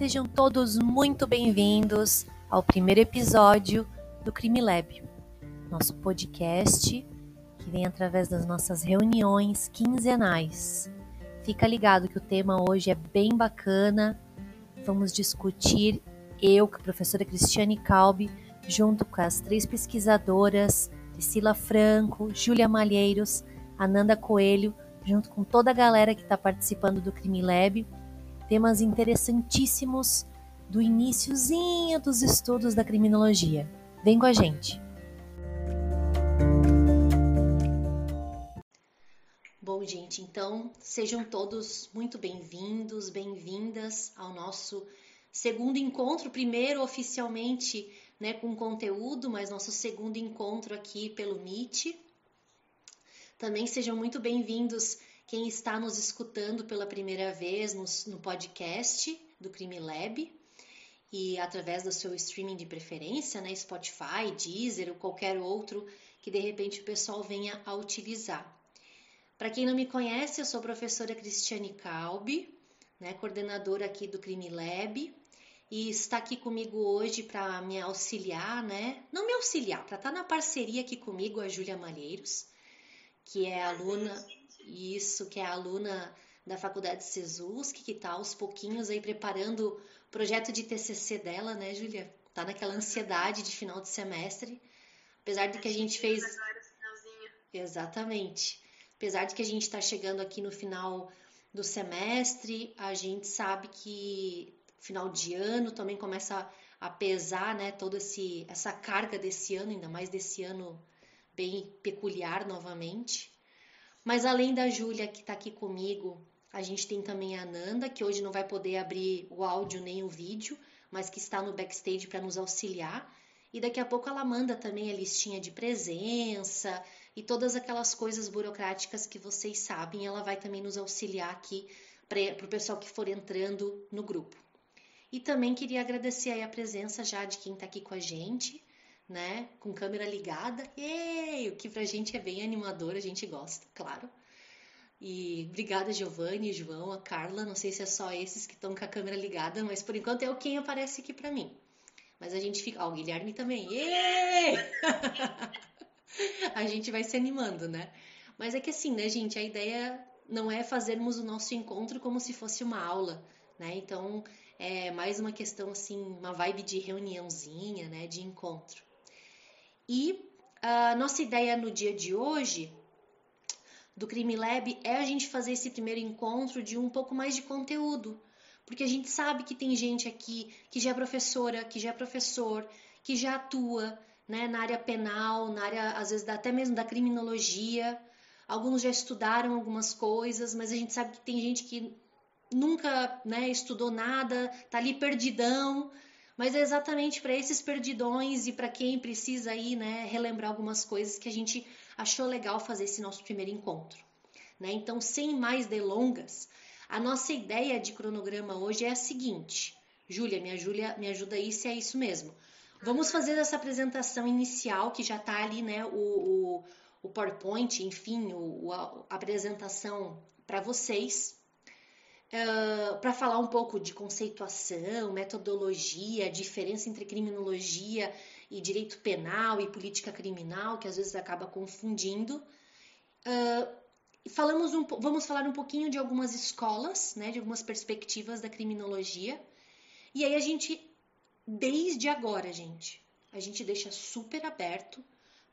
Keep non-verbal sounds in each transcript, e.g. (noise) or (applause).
Sejam todos muito bem-vindos ao primeiro episódio do Crime Lab, nosso podcast que vem através das nossas reuniões quinzenais. Fica ligado que o tema hoje é bem bacana. Vamos discutir eu, com a professora Cristiane Calbi, junto com as três pesquisadoras, Priscila Franco, Júlia Malheiros, Ananda Coelho, junto com toda a galera que está participando do Crime Lab, temas interessantíssimos do iníciozinho dos estudos da criminologia. Vem com a gente! Bom, gente, então sejam todos muito bem-vindos, bem-vindas ao nosso segundo encontro, primeiro oficialmente né, com conteúdo, mas nosso segundo encontro aqui pelo Meet. Também sejam muito bem-vindos quem está nos escutando pela primeira vez no, no podcast do Crime Lab e através do seu streaming de preferência, né, Spotify, Deezer ou qualquer outro que de repente o pessoal venha a utilizar. Para quem não me conhece, eu sou a professora Cristiane Calbi, né, coordenadora aqui do Crime Lab, e está aqui comigo hoje para me auxiliar, né? Não me auxiliar, para estar tá na parceria aqui comigo a Júlia Malheiros, que é aluna isso, que é aluna da Faculdade Cesus, que está aos pouquinhos aí preparando o projeto de TCC dela, né, Júlia? Tá naquela ansiedade de final de semestre. Apesar de que a gente fez. Exatamente. Apesar de que a gente está chegando aqui no final do semestre, a gente sabe que final de ano também começa a pesar, né, toda esse, essa carga desse ano, ainda mais desse ano bem peculiar novamente. Mas além da Júlia que está aqui comigo, a gente tem também a Nanda, que hoje não vai poder abrir o áudio nem o vídeo, mas que está no backstage para nos auxiliar. E daqui a pouco ela manda também a listinha de presença e todas aquelas coisas burocráticas que vocês sabem. Ela vai também nos auxiliar aqui para o pessoal que for entrando no grupo. E também queria agradecer a presença já de quem está aqui com a gente né? Com câmera ligada. Ei, o que pra gente é bem animador, a gente gosta, claro. E obrigada, Giovanni, João, a Carla. Não sei se é só esses que estão com a câmera ligada, mas por enquanto é o quem aparece aqui para mim. Mas a gente fica. Ó, oh, o Guilherme também. Ei! (laughs) a gente vai se animando, né? Mas é que assim, né, gente? A ideia não é fazermos o nosso encontro como se fosse uma aula, né? Então é mais uma questão assim, uma vibe de reuniãozinha, né? De encontro. E a nossa ideia no dia de hoje do Crime Lab é a gente fazer esse primeiro encontro de um pouco mais de conteúdo, porque a gente sabe que tem gente aqui que já é professora, que já é professor, que já atua né, na área penal, na área, às vezes, até mesmo da criminologia. Alguns já estudaram algumas coisas, mas a gente sabe que tem gente que nunca né, estudou nada, tá ali perdidão, mas é exatamente para esses perdidões e para quem precisa aí, né, relembrar algumas coisas que a gente achou legal fazer esse nosso primeiro encontro. Né? Então, sem mais delongas, a nossa ideia de cronograma hoje é a seguinte. Júlia, minha Júlia, me ajuda aí se é isso mesmo. Vamos fazer essa apresentação inicial, que já está ali, né, o, o, o PowerPoint, enfim, o, a apresentação para vocês para falar um pouco de conceituação, metodologia, diferença entre criminologia e direito penal e política criminal, que às vezes acaba confundindo. Uh, falamos um, vamos falar um pouquinho de algumas escolas, né, de algumas perspectivas da criminologia. E aí a gente, desde agora, gente, a gente deixa super aberto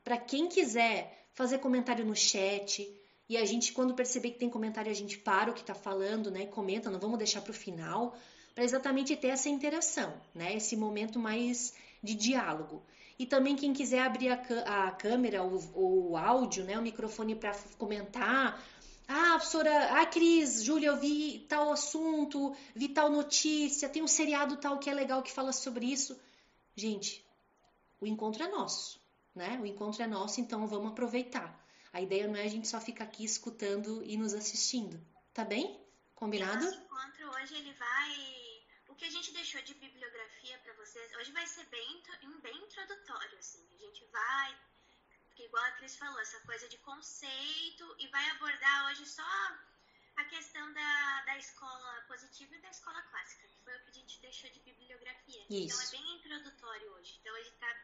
para quem quiser fazer comentário no chat, e a gente, quando perceber que tem comentário, a gente para o que está falando, né? Comenta, não vamos deixar para o final, para exatamente ter essa interação, né? Esse momento mais de diálogo. E também quem quiser abrir a, a câmera ou o áudio, né? O microfone para comentar. Ah, professora, ah, Cris, Júlia, eu vi tal assunto, vi tal notícia, tem um seriado tal que é legal que fala sobre isso. Gente, o encontro é nosso, né? O encontro é nosso, então vamos aproveitar. A ideia não é a gente só ficar aqui escutando e nos assistindo. Tá bem? Combinado? Esse encontro hoje ele vai. O que a gente deixou de bibliografia para vocês, hoje vai ser bem, bem introdutório, assim. A gente vai, porque igual a Cris falou, essa coisa de conceito e vai abordar hoje só a questão da, da escola positiva e da escola clássica, que foi o que a gente deixou de bibliografia. Isso. Então é bem introdutório hoje. Então ele está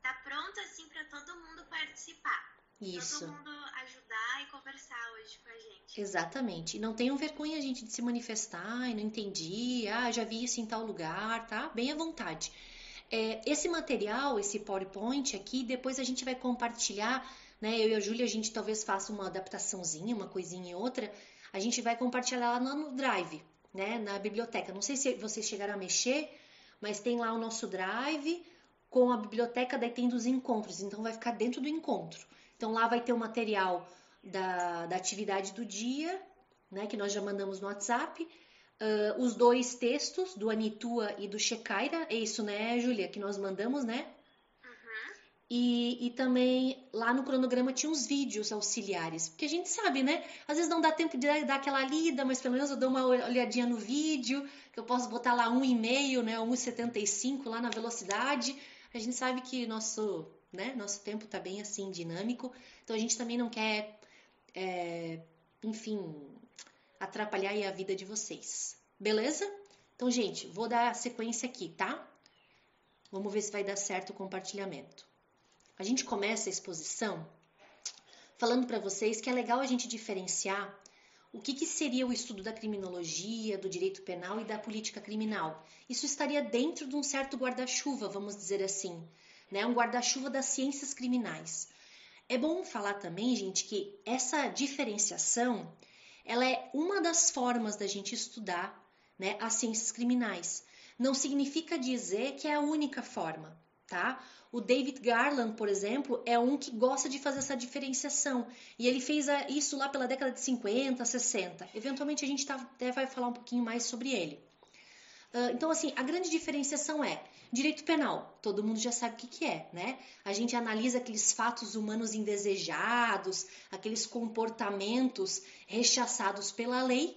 tá pronto assim para todo mundo participar. Isso. Todo mundo ajudar e conversar hoje com a gente. Exatamente. E não tenham vergonha, gente, de se manifestar e não entendi, ah, já vi isso em tal lugar, tá? Bem à vontade. É, esse material, esse PowerPoint aqui, depois a gente vai compartilhar, né? Eu e a Júlia, a gente talvez faça uma adaptaçãozinha, uma coisinha e outra. A gente vai compartilhar lá no Drive, né? Na biblioteca. Não sei se vocês chegaram a mexer, mas tem lá o nosso Drive com a biblioteca, daí tem dos encontros. Então vai ficar dentro do encontro. Então lá vai ter o material da, da atividade do dia, né, que nós já mandamos no WhatsApp, uh, os dois textos do Anitua e do Shekaira, é isso, né, Júlia, que nós mandamos, né? Uhum. E, e também lá no cronograma tinha uns vídeos auxiliares, porque a gente sabe, né? Às vezes não dá tempo de dar aquela lida, mas pelo menos eu dou uma olhadinha no vídeo, que eu posso botar lá 1,5, né, 1,75 lá na velocidade. A gente sabe que nosso né? Nosso tempo está bem assim dinâmico, então a gente também não quer, é, enfim, atrapalhar a vida de vocês, beleza? Então, gente, vou dar sequência aqui, tá? Vamos ver se vai dar certo o compartilhamento. A gente começa a exposição falando para vocês que é legal a gente diferenciar o que, que, seria o estudo da criminologia, do direito penal e da política criminal. Isso estaria dentro de um certo guarda-chuva, vamos dizer assim, né? Um guarda-chuva das ciências criminais. É bom falar também, gente, que essa diferenciação ela é uma das formas da gente estudar né, as ciências criminais. Não significa dizer que é a única forma, tá? O David Garland, por exemplo, é um que gosta de fazer essa diferenciação. E ele fez isso lá pela década de 50, 60. Eventualmente a gente tá, até vai falar um pouquinho mais sobre ele. Uh, então, assim, a grande diferenciação é Direito penal, todo mundo já sabe o que, que é, né? A gente analisa aqueles fatos humanos indesejados, aqueles comportamentos rechaçados pela lei,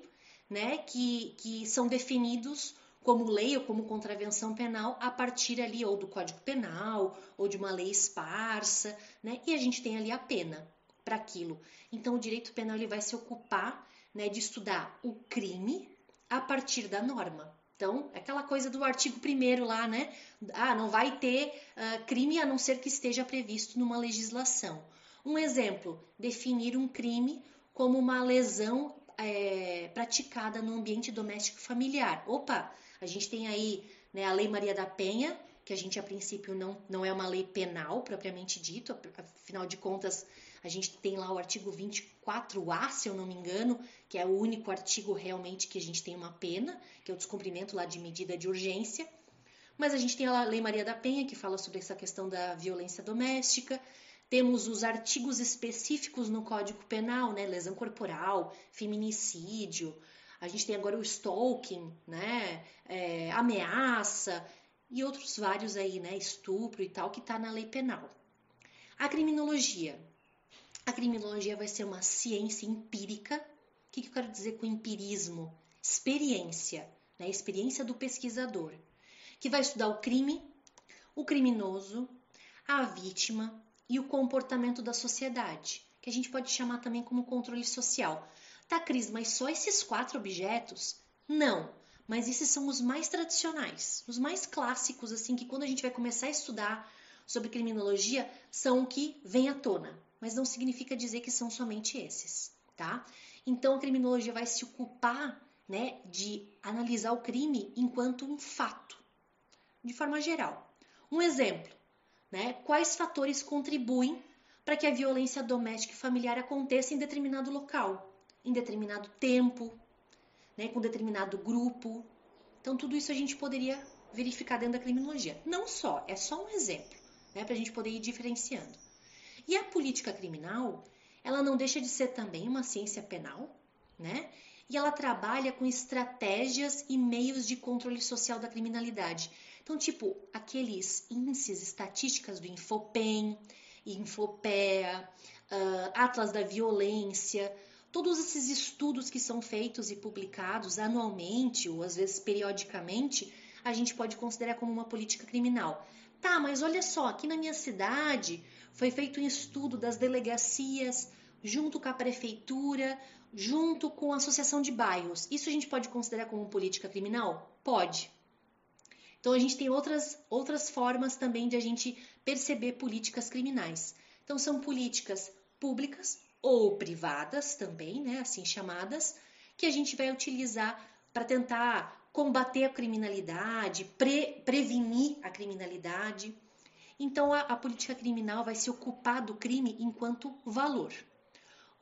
né? Que, que são definidos como lei ou como contravenção penal a partir ali ou do Código Penal ou de uma lei esparsa, né? E a gente tem ali a pena para aquilo. Então o direito penal ele vai se ocupar, né, de estudar o crime a partir da norma. Então, é aquela coisa do artigo 1 lá, né? Ah, não vai ter uh, crime a não ser que esteja previsto numa legislação. Um exemplo: definir um crime como uma lesão é, praticada no ambiente doméstico familiar. Opa, a gente tem aí né, a Lei Maria da Penha, que a gente a princípio não, não é uma lei penal propriamente dito, afinal de contas a gente tem lá o artigo 24A, se eu não me engano, que é o único artigo realmente que a gente tem uma pena, que é o descumprimento lá de medida de urgência. Mas a gente tem a Lei Maria da Penha, que fala sobre essa questão da violência doméstica. Temos os artigos específicos no Código Penal, né? Lesão corporal, feminicídio. A gente tem agora o stalking, né? É, ameaça e outros vários aí, né? Estupro e tal, que está na lei penal. A criminologia. A criminologia vai ser uma ciência empírica. O que, eu quero dizer com empirismo? Experiência, né? experiência do pesquisador, que vai estudar o crime, o criminoso, a vítima e o comportamento da sociedade, que a gente pode chamar também como controle social. Tá, Cris, mas só esses quatro objetos? Não, mas esses são os mais tradicionais, os mais clássicos, assim, que quando a gente vai começar a estudar sobre criminologia, são o que vem à tona mas não significa dizer que são somente esses, tá? Então a criminologia vai se ocupar, né, de analisar o crime enquanto um fato, de forma geral. Um exemplo, né? Quais fatores contribuem para que a violência doméstica e familiar aconteça em determinado local, em determinado tempo, né, com determinado grupo. Então tudo isso a gente poderia verificar dentro da criminologia. Não só, é só um exemplo, né, para a gente poder ir diferenciando. E a política criminal, ela não deixa de ser também uma ciência penal, né? E ela trabalha com estratégias e meios de controle social da criminalidade. Então, tipo, aqueles índices, estatísticas do Infopem, Infopea, uh, Atlas da Violência, todos esses estudos que são feitos e publicados anualmente ou às vezes periodicamente, a gente pode considerar como uma política criminal. Tá, mas olha só, aqui na minha cidade foi feito um estudo das delegacias junto com a prefeitura, junto com a associação de bairros. Isso a gente pode considerar como política criminal? Pode. Então a gente tem outras, outras formas também de a gente perceber políticas criminais. Então são políticas públicas ou privadas também, né, assim chamadas, que a gente vai utilizar para tentar combater a criminalidade, pre, prevenir a criminalidade. Então a, a política criminal vai se ocupar do crime enquanto valor.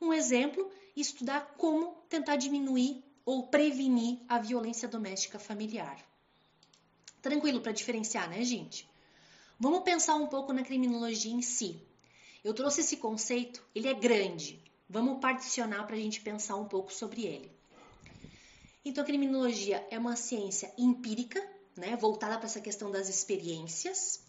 Um exemplo, estudar como tentar diminuir ou prevenir a violência doméstica familiar. Tranquilo para diferenciar, né, gente? Vamos pensar um pouco na criminologia em si. Eu trouxe esse conceito, ele é grande. Vamos particionar para a gente pensar um pouco sobre ele. Então, a criminologia é uma ciência empírica, né, voltada para essa questão das experiências,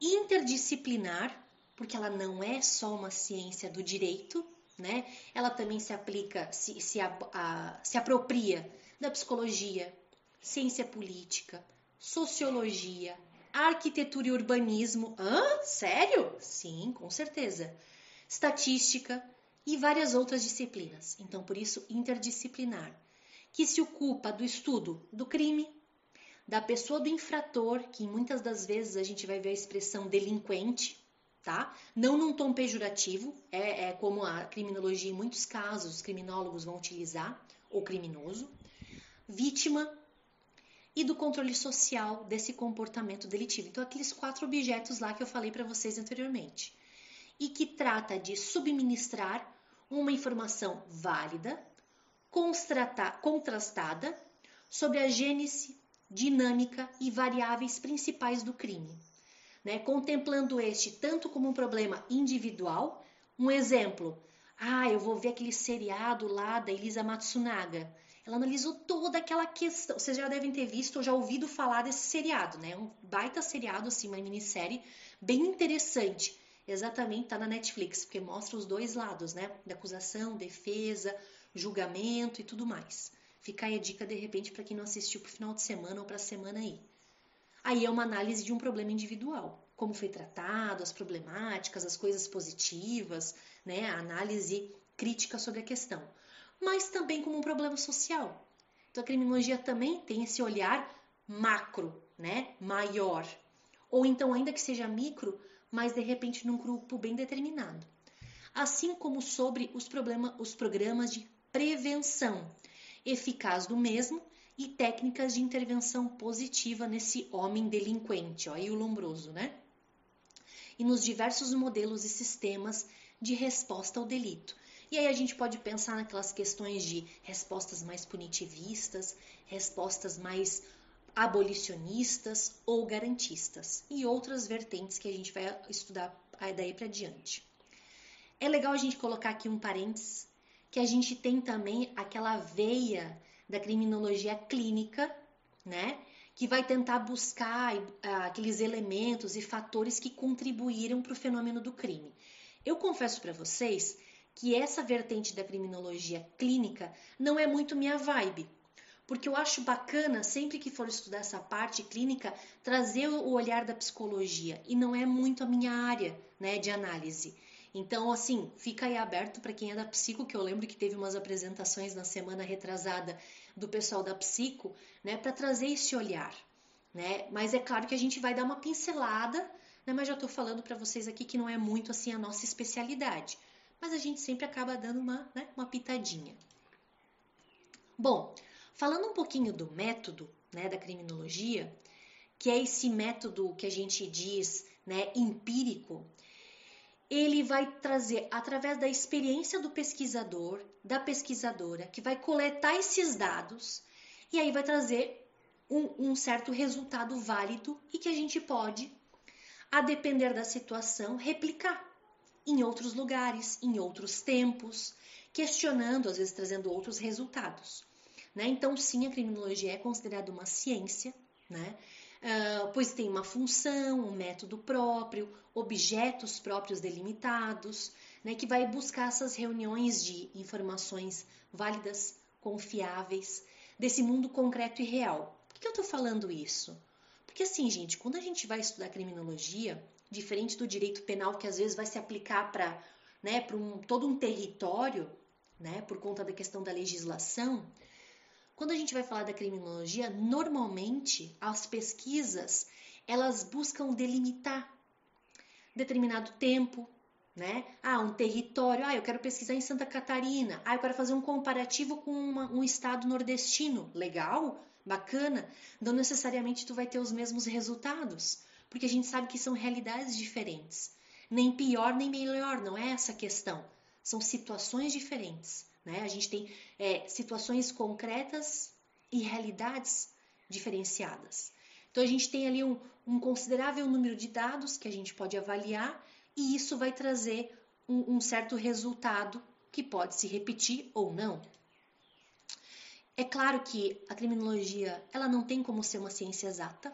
interdisciplinar, porque ela não é só uma ciência do direito, né? Ela também se aplica, se, se, a, a, se apropria da psicologia, ciência política, sociologia, arquitetura e urbanismo. Hã? Sério? Sim, com certeza. Estatística e várias outras disciplinas. Então, por isso, interdisciplinar, que se ocupa do estudo do crime, da pessoa do infrator, que muitas das vezes a gente vai ver a expressão delinquente, tá? Não num tom pejorativo, é, é como a criminologia em muitos casos os criminólogos vão utilizar, ou criminoso. Vítima, e do controle social desse comportamento delitivo. Então, aqueles quatro objetos lá que eu falei para vocês anteriormente. E que trata de subministrar uma informação válida, contrastada sobre a gênese, dinâmica e variáveis principais do crime, né? contemplando este tanto como um problema individual. Um exemplo, ah, eu vou ver aquele seriado lá da Elisa Matsunaga. Ela analisou toda aquela questão. Vocês já devem ter visto ou já ouvido falar desse seriado, né? Um baita seriado, assim, uma minissérie bem interessante. Exatamente, tá na Netflix, porque mostra os dois lados, né? Da acusação, defesa, julgamento e tudo mais. Fica aí a dica, de repente, para quem não assistiu pro final de semana ou pra semana aí. Aí é uma análise de um problema individual. Como foi tratado, as problemáticas, as coisas positivas, né? A análise crítica sobre a questão mas também como um problema social. Então a criminologia também tem esse olhar macro, né, maior, ou então ainda que seja micro, mas de repente num grupo bem determinado. Assim como sobre os, problema, os programas de prevenção eficaz do mesmo e técnicas de intervenção positiva nesse homem delinquente, ó, aí o lombroso, né? E nos diversos modelos e sistemas de resposta ao delito, e aí a gente pode pensar naquelas questões de respostas mais punitivistas, respostas mais abolicionistas ou garantistas e outras vertentes que a gente vai estudar daí para diante. É legal a gente colocar aqui um parênteses que a gente tem também aquela veia da criminologia clínica, né? Que vai tentar buscar ah, aqueles elementos e fatores que contribuíram para o fenômeno do crime. Eu confesso para vocês que essa vertente da criminologia clínica não é muito minha vibe. Porque eu acho bacana, sempre que for estudar essa parte clínica, trazer o olhar da psicologia. E não é muito a minha área né, de análise. Então, assim, fica aí aberto para quem é da psico, que eu lembro que teve umas apresentações na semana retrasada do pessoal da psico, né, para trazer esse olhar. Né? Mas é claro que a gente vai dar uma pincelada, né, mas já estou falando para vocês aqui que não é muito assim a nossa especialidade mas a gente sempre acaba dando uma, né, uma pitadinha. Bom, falando um pouquinho do método né, da criminologia, que é esse método que a gente diz né, empírico, ele vai trazer, através da experiência do pesquisador, da pesquisadora, que vai coletar esses dados e aí vai trazer um, um certo resultado válido e que a gente pode, a depender da situação, replicar em outros lugares, em outros tempos, questionando, às vezes trazendo outros resultados. Né? Então, sim, a criminologia é considerada uma ciência, né? Uh, pois tem uma função, um método próprio, objetos próprios delimitados, né? que vai buscar essas reuniões de informações válidas, confiáveis, desse mundo concreto e real. Por que eu estou falando isso? Porque assim, gente, quando a gente vai estudar criminologia, diferente do direito penal que às vezes vai se aplicar para né, um, todo um território, né, por conta da questão da legislação, quando a gente vai falar da criminologia, normalmente as pesquisas elas buscam delimitar determinado tempo, né? Ah, um território. Ah, eu quero pesquisar em Santa Catarina. Ah, eu quero fazer um comparativo com uma, um estado nordestino. Legal, bacana. Não necessariamente tu vai ter os mesmos resultados, porque a gente sabe que são realidades diferentes. Nem pior nem melhor, não é essa a questão. São situações diferentes. Né? A gente tem é, situações concretas e realidades diferenciadas. Então a gente tem ali um, um, considerável número de dados que a gente pode avaliar e isso vai trazer um, um certo resultado que pode se repetir ou não. É claro que a criminologia ela não tem como ser uma ciência exata,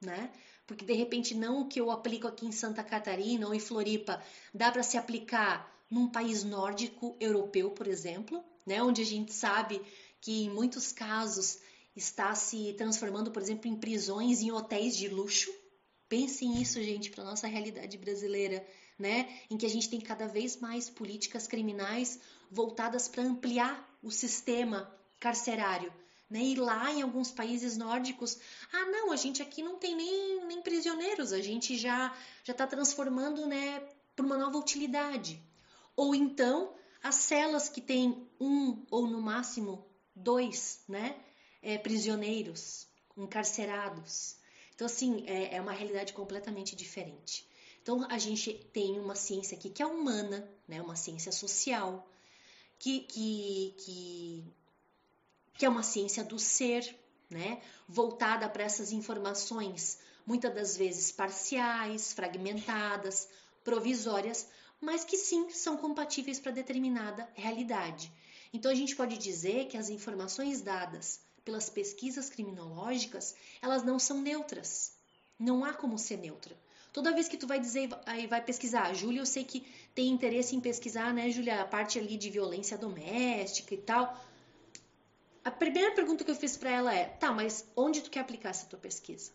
né? Porque de repente não o que eu aplico aqui em Santa Catarina ou em Floripa dá para se aplicar num país nórdico europeu, por exemplo, né, onde a gente sabe que em muitos casos está se transformando, por exemplo, em prisões, em hotéis de luxo. Pensem nisso, gente, para nossa realidade brasileira, né, em que a gente tem cada vez mais políticas criminais voltadas para ampliar o sistema carcerário. Né? E lá em alguns países nórdicos, ah, não, a gente aqui não tem nem, nem prisioneiros, a gente já já está transformando, né, por uma nova utilidade. Ou então as celas que têm um ou no máximo dois, né, é, prisioneiros encarcerados. Então assim é, é uma realidade completamente diferente. Então a gente tem uma ciência aqui que é humana, né, uma ciência social, que, que, que, que é uma ciência do ser, né, voltada para essas informações muitas das vezes parciais, fragmentadas, provisórias, mas que sim são compatíveis para determinada realidade. Então a gente pode dizer que as informações dadas pelas pesquisas criminológicas, elas não são neutras. Não há como ser neutra. Toda vez que tu vai dizer, aí vai pesquisar, Júlia, eu sei que tem interesse em pesquisar, né, Júlia, a parte ali de violência doméstica e tal. A primeira pergunta que eu fiz para ela é: "Tá, mas onde tu quer aplicar essa tua pesquisa?"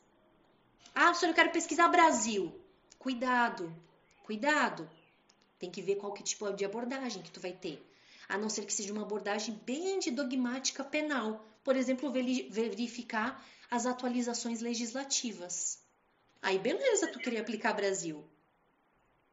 "Ah, senhor, eu quero pesquisar Brasil." Cuidado. Cuidado. Tem que ver qual que tipo de abordagem que tu vai ter. A não ser que seja uma abordagem bem de dogmática penal. Por exemplo, verificar as atualizações legislativas. Aí, beleza, tu queria aplicar Brasil.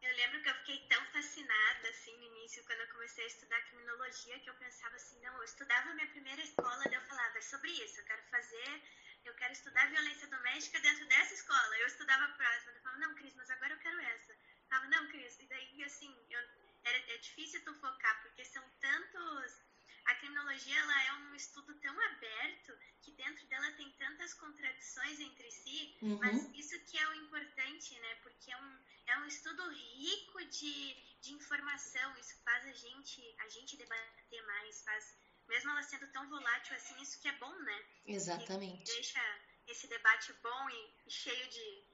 Eu lembro que eu fiquei tão fascinada, assim, no início, quando eu comecei a estudar criminologia, que eu pensava assim, não, eu estudava minha primeira escola, daí eu falava, é sobre isso, eu quero fazer, eu quero estudar violência doméstica dentro dessa escola. Eu estudava a próxima, eu falava, não, Cris, mas agora eu quero essa falava, não, Cris, e daí, assim, eu, é, é difícil tu focar, porque são tantos... A criminologia, ela é um estudo tão aberto que dentro dela tem tantas contradições entre si, uhum. mas isso que é o importante, né? Porque é um, é um estudo rico de, de informação, isso faz a gente, a gente debater mais, faz, mesmo ela sendo tão volátil assim, isso que é bom, né? Exatamente. Deixa esse debate bom e, e cheio de,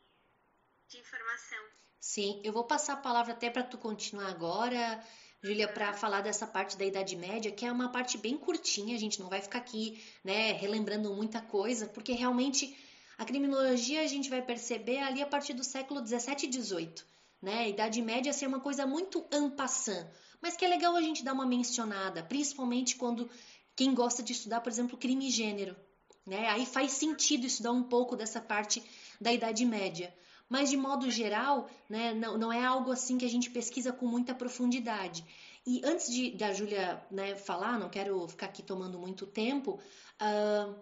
de informação. Sim, eu vou passar a palavra até para tu continuar agora, Júlia, para falar dessa parte da Idade Média, que é uma parte bem curtinha, a gente não vai ficar aqui, né, relembrando muita coisa, porque realmente a criminologia a gente vai perceber ali a partir do século 17 e 18, né? A Idade Média ser uma coisa muito ampassant, mas que é legal a gente dar uma mencionada, principalmente quando quem gosta de estudar, por exemplo, crime e gênero, né? Aí faz sentido estudar um pouco dessa parte da Idade Média mas de modo geral, né, não, não é algo assim que a gente pesquisa com muita profundidade. E antes de da Júlia né, falar, não quero ficar aqui tomando muito tempo, uh,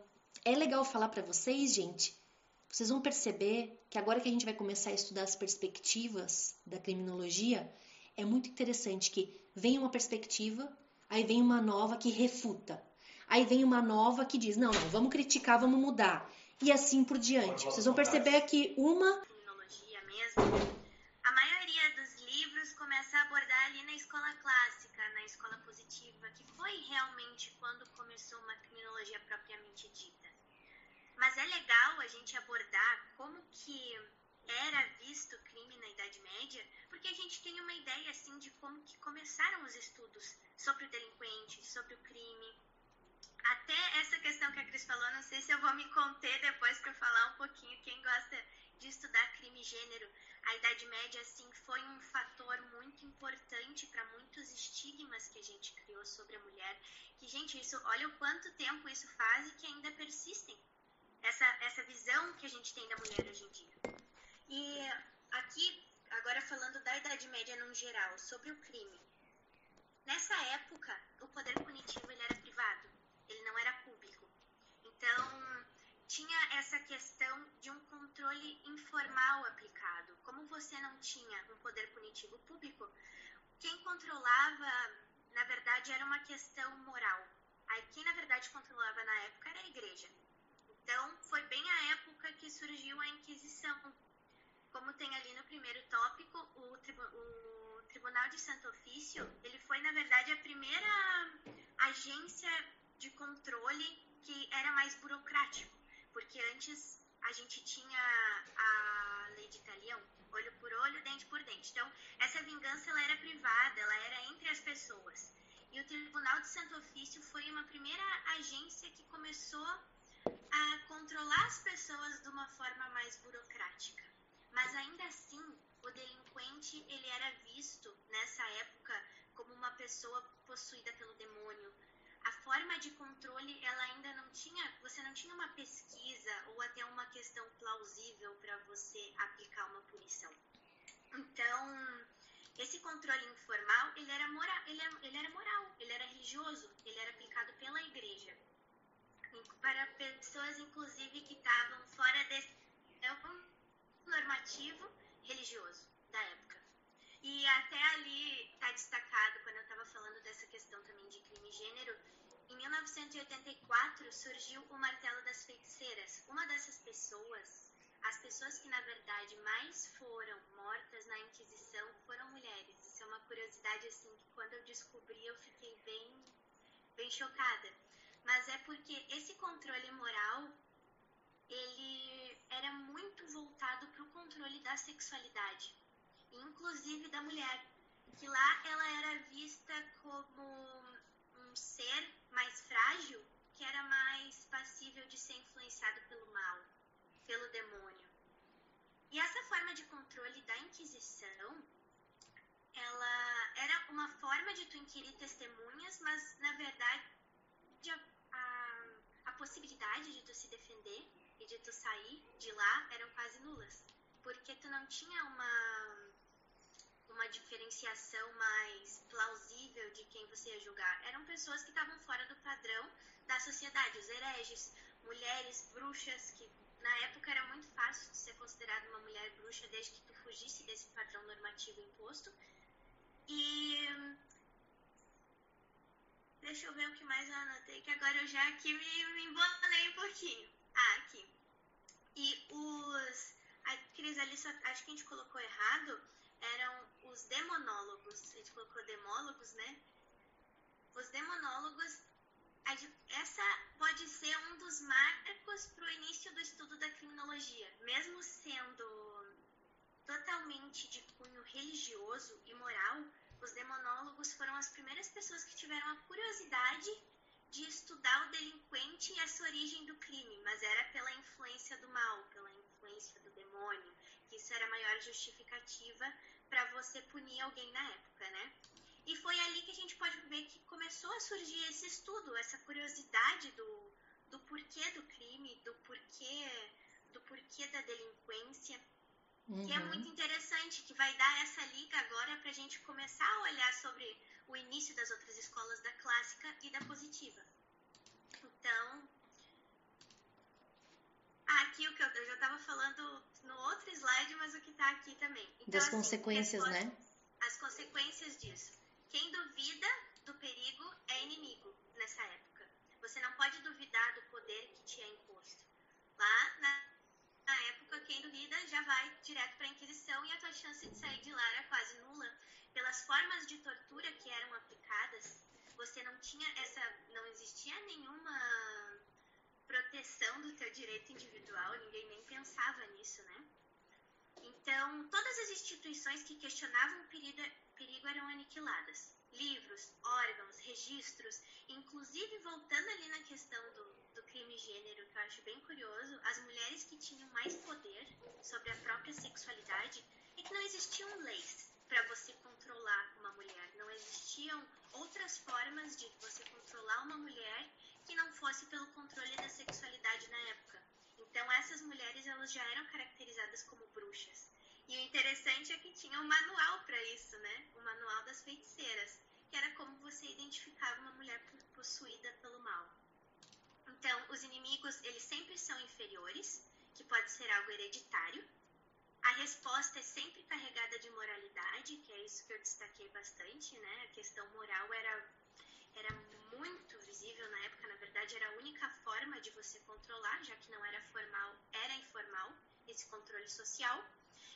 é legal falar para vocês, gente. Vocês vão perceber que agora que a gente vai começar a estudar as perspectivas da criminologia, é muito interessante que vem uma perspectiva, aí vem uma nova que refuta. Aí vem uma nova que diz: não, não, vamos criticar, vamos mudar. E assim por diante. Vocês vão perceber que uma a maioria dos livros começa a abordar ali na escola clássica, na escola positiva, que foi realmente quando começou uma criminologia propriamente dita. Mas é legal a gente abordar como que era visto crime na Idade Média, porque a gente tem uma ideia assim de como que começaram os estudos sobre o delinquente, sobre o crime. Até essa questão que a Cris falou, não sei se eu vou me conter depois para falar um pouquinho. Quem gosta de estudar crime e gênero, a Idade Média assim foi um fator muito importante para muitos estigmas que a gente criou sobre a mulher. Que gente, isso, olha o quanto tempo isso faz e que ainda persistem. Essa essa visão que a gente tem da mulher hoje em dia. E aqui agora falando da Idade Média no geral, sobre o crime. Nessa época, o poder punitivo ele era privado, ele não era público. Então, tinha essa questão de um controle informal aplicado. Como você não tinha um poder punitivo público, quem controlava, na verdade, era uma questão moral. Aí quem na verdade controlava na época era a igreja. Então, foi bem a época que surgiu a Inquisição. Como tem ali no primeiro tópico, o, tribu o Tribunal de Santo Ofício, ele foi na verdade a primeira agência de controle que era mais burocrático porque antes a gente tinha a lei de talião, olho por olho, dente por dente. Então, essa vingança ela era privada, ela era entre as pessoas. E o Tribunal de Santo Ofício foi uma primeira agência que começou a controlar as pessoas de uma forma mais burocrática. Mas ainda assim, o delinquente ele era visto nessa época como uma pessoa possuída pelo demônio, a forma de controle ela ainda não tinha, você não tinha uma pesquisa ou até uma questão plausível para você aplicar uma punição. Então, esse controle informal, ele era, moral, ele, ele era moral, ele era religioso, ele era aplicado pela igreja. Para pessoas, inclusive, que estavam fora desse normativo religioso da época. E até ali está destacado, quando eu estava falando dessa questão também de crime e gênero, em 1984 surgiu o martelo das feiticeiras. Uma dessas pessoas, as pessoas que na verdade mais foram mortas na Inquisição foram mulheres. Isso é uma curiosidade assim que quando eu descobri eu fiquei bem, bem chocada. Mas é porque esse controle moral ele era muito voltado para o controle da sexualidade, inclusive da mulher, que lá ela era vista como um ser mais frágil que era mais passível de ser influenciado pelo mal, pelo demônio. E essa forma de controle da Inquisição, ela era uma forma de tu inquirir testemunhas, mas na verdade a, a, a possibilidade de tu se defender e de tu sair de lá eram quase nulas, porque tu não tinha uma uma diferenciação mais plausível de quem você ia julgar. Eram pessoas que estavam fora do padrão da sociedade, os hereges, mulheres, bruxas, que na época era muito fácil de ser considerada uma mulher bruxa desde que tu fugisse desse padrão normativo imposto. E deixa eu ver o que mais eu anotei, que agora eu já aqui me, me embolei um pouquinho. Ah, aqui. E os. A Cris ali, só, acho que a gente colocou errado eram os demonólogos. A gente colocou demólogos, né? Os demonólogos, essa pode ser um dos marcos para o início do estudo da criminologia, mesmo sendo totalmente de cunho religioso e moral. Os demonólogos foram as primeiras pessoas que tiveram a curiosidade de estudar o delinquente e essa origem do crime, mas era pela influência do mal, pela influência do demônio, que isso era a maior justificativa para você punir alguém na época, né? E foi ali que a gente pode ver que começou a surgir esse estudo, essa curiosidade do, do porquê do crime, do porquê, do porquê da delinquência, uhum. que é uhum. muito interessante, que vai dar essa liga agora para a gente começar a olhar sobre o início das outras escolas da clássica e da positiva. Então, ah, aqui o que eu, eu já estava falando no outro slide, mas o que está aqui também. Então, das assim, consequências, né? As consequências disso. Quem duvida do perigo é inimigo nessa época. Você não pode duvidar do poder que te é imposto. Lá na, na época, quem duvida já vai direto para a Inquisição e a tua chance de sair de lá era quase nula. Pelas formas de tortura que eram aplicadas, você não tinha essa. não existia nenhuma proteção do teu direito individual, ninguém nem pensava nisso, né? Então, todas as instituições que questionavam o perigo, perigo eram aniquiladas. livros, órgãos, registros, inclusive voltando ali na questão do, do crime gênero, que eu acho bem curioso, as mulheres que tinham mais poder sobre a própria sexualidade é que não existiam leis para você controlar uma mulher, não existiam outras formas de você controlar uma mulher que não fosse pelo controle da sexualidade na época. Então essas mulheres elas já eram caracterizadas como bruxas. E o interessante é que tinha um manual para isso, né? O manual das feiticeiras, que era como você identificava uma mulher possuída pelo mal. Então, os inimigos, eles sempre são inferiores, que pode ser algo hereditário. A resposta é sempre carregada de moralidade, que é isso que eu destaquei bastante, né? A questão moral era, era muito visível na época, na verdade, era a única forma de você controlar, já que não era formal, era informal esse controle social.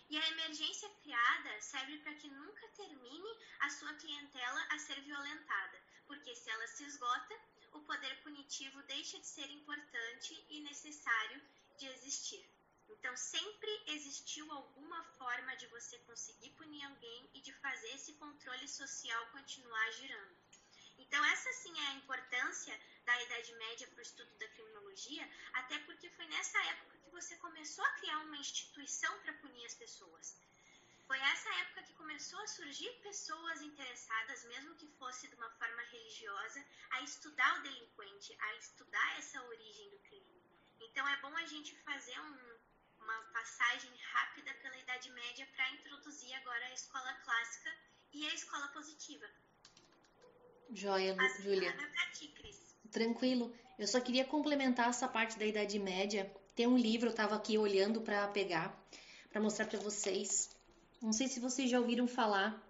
E a emergência criada serve para que nunca termine a sua clientela a ser violentada, porque se ela se esgota, o poder punitivo deixa de ser importante e necessário de existir. Então, sempre existiu alguma forma de você conseguir punir alguém e de fazer esse controle social continuar girando. Então, essa sim é a importância da Idade Média para o estudo da criminologia, até porque foi nessa época que você começou a criar uma instituição para punir as pessoas. Foi essa época que começou a surgir pessoas interessadas, mesmo que fosse de uma forma religiosa, a estudar o delinquente, a estudar essa origem do crime. Então é bom a gente fazer um, uma passagem rápida pela Idade Média para introduzir agora a escola clássica e a escola positiva. Joia, Júlia. Tranquilo. Eu só queria complementar essa parte da Idade Média. Tem um livro, eu estava aqui olhando para pegar, para mostrar para vocês. Não sei se vocês já ouviram falar,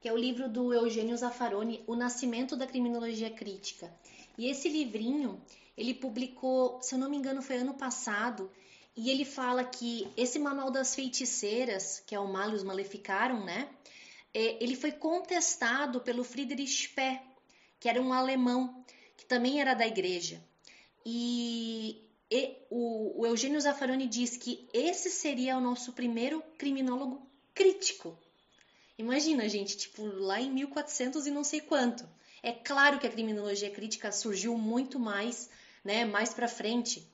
que é o livro do Eugênio Zaffaroni, O Nascimento da Criminologia Crítica. E esse livrinho, ele publicou, se eu não me engano, foi ano passado, e ele fala que esse manual das feiticeiras, que é o Malleus Maleficarum, né? É, ele foi contestado pelo Friedrich Speer, que era um alemão, que também era da igreja. E, e o, o Eugênio Zaffaroni diz que esse seria o nosso primeiro criminólogo crítico. Imagina, gente, tipo, lá em 1400 e não sei quanto. É claro que a criminologia crítica surgiu muito mais, né, mais para frente.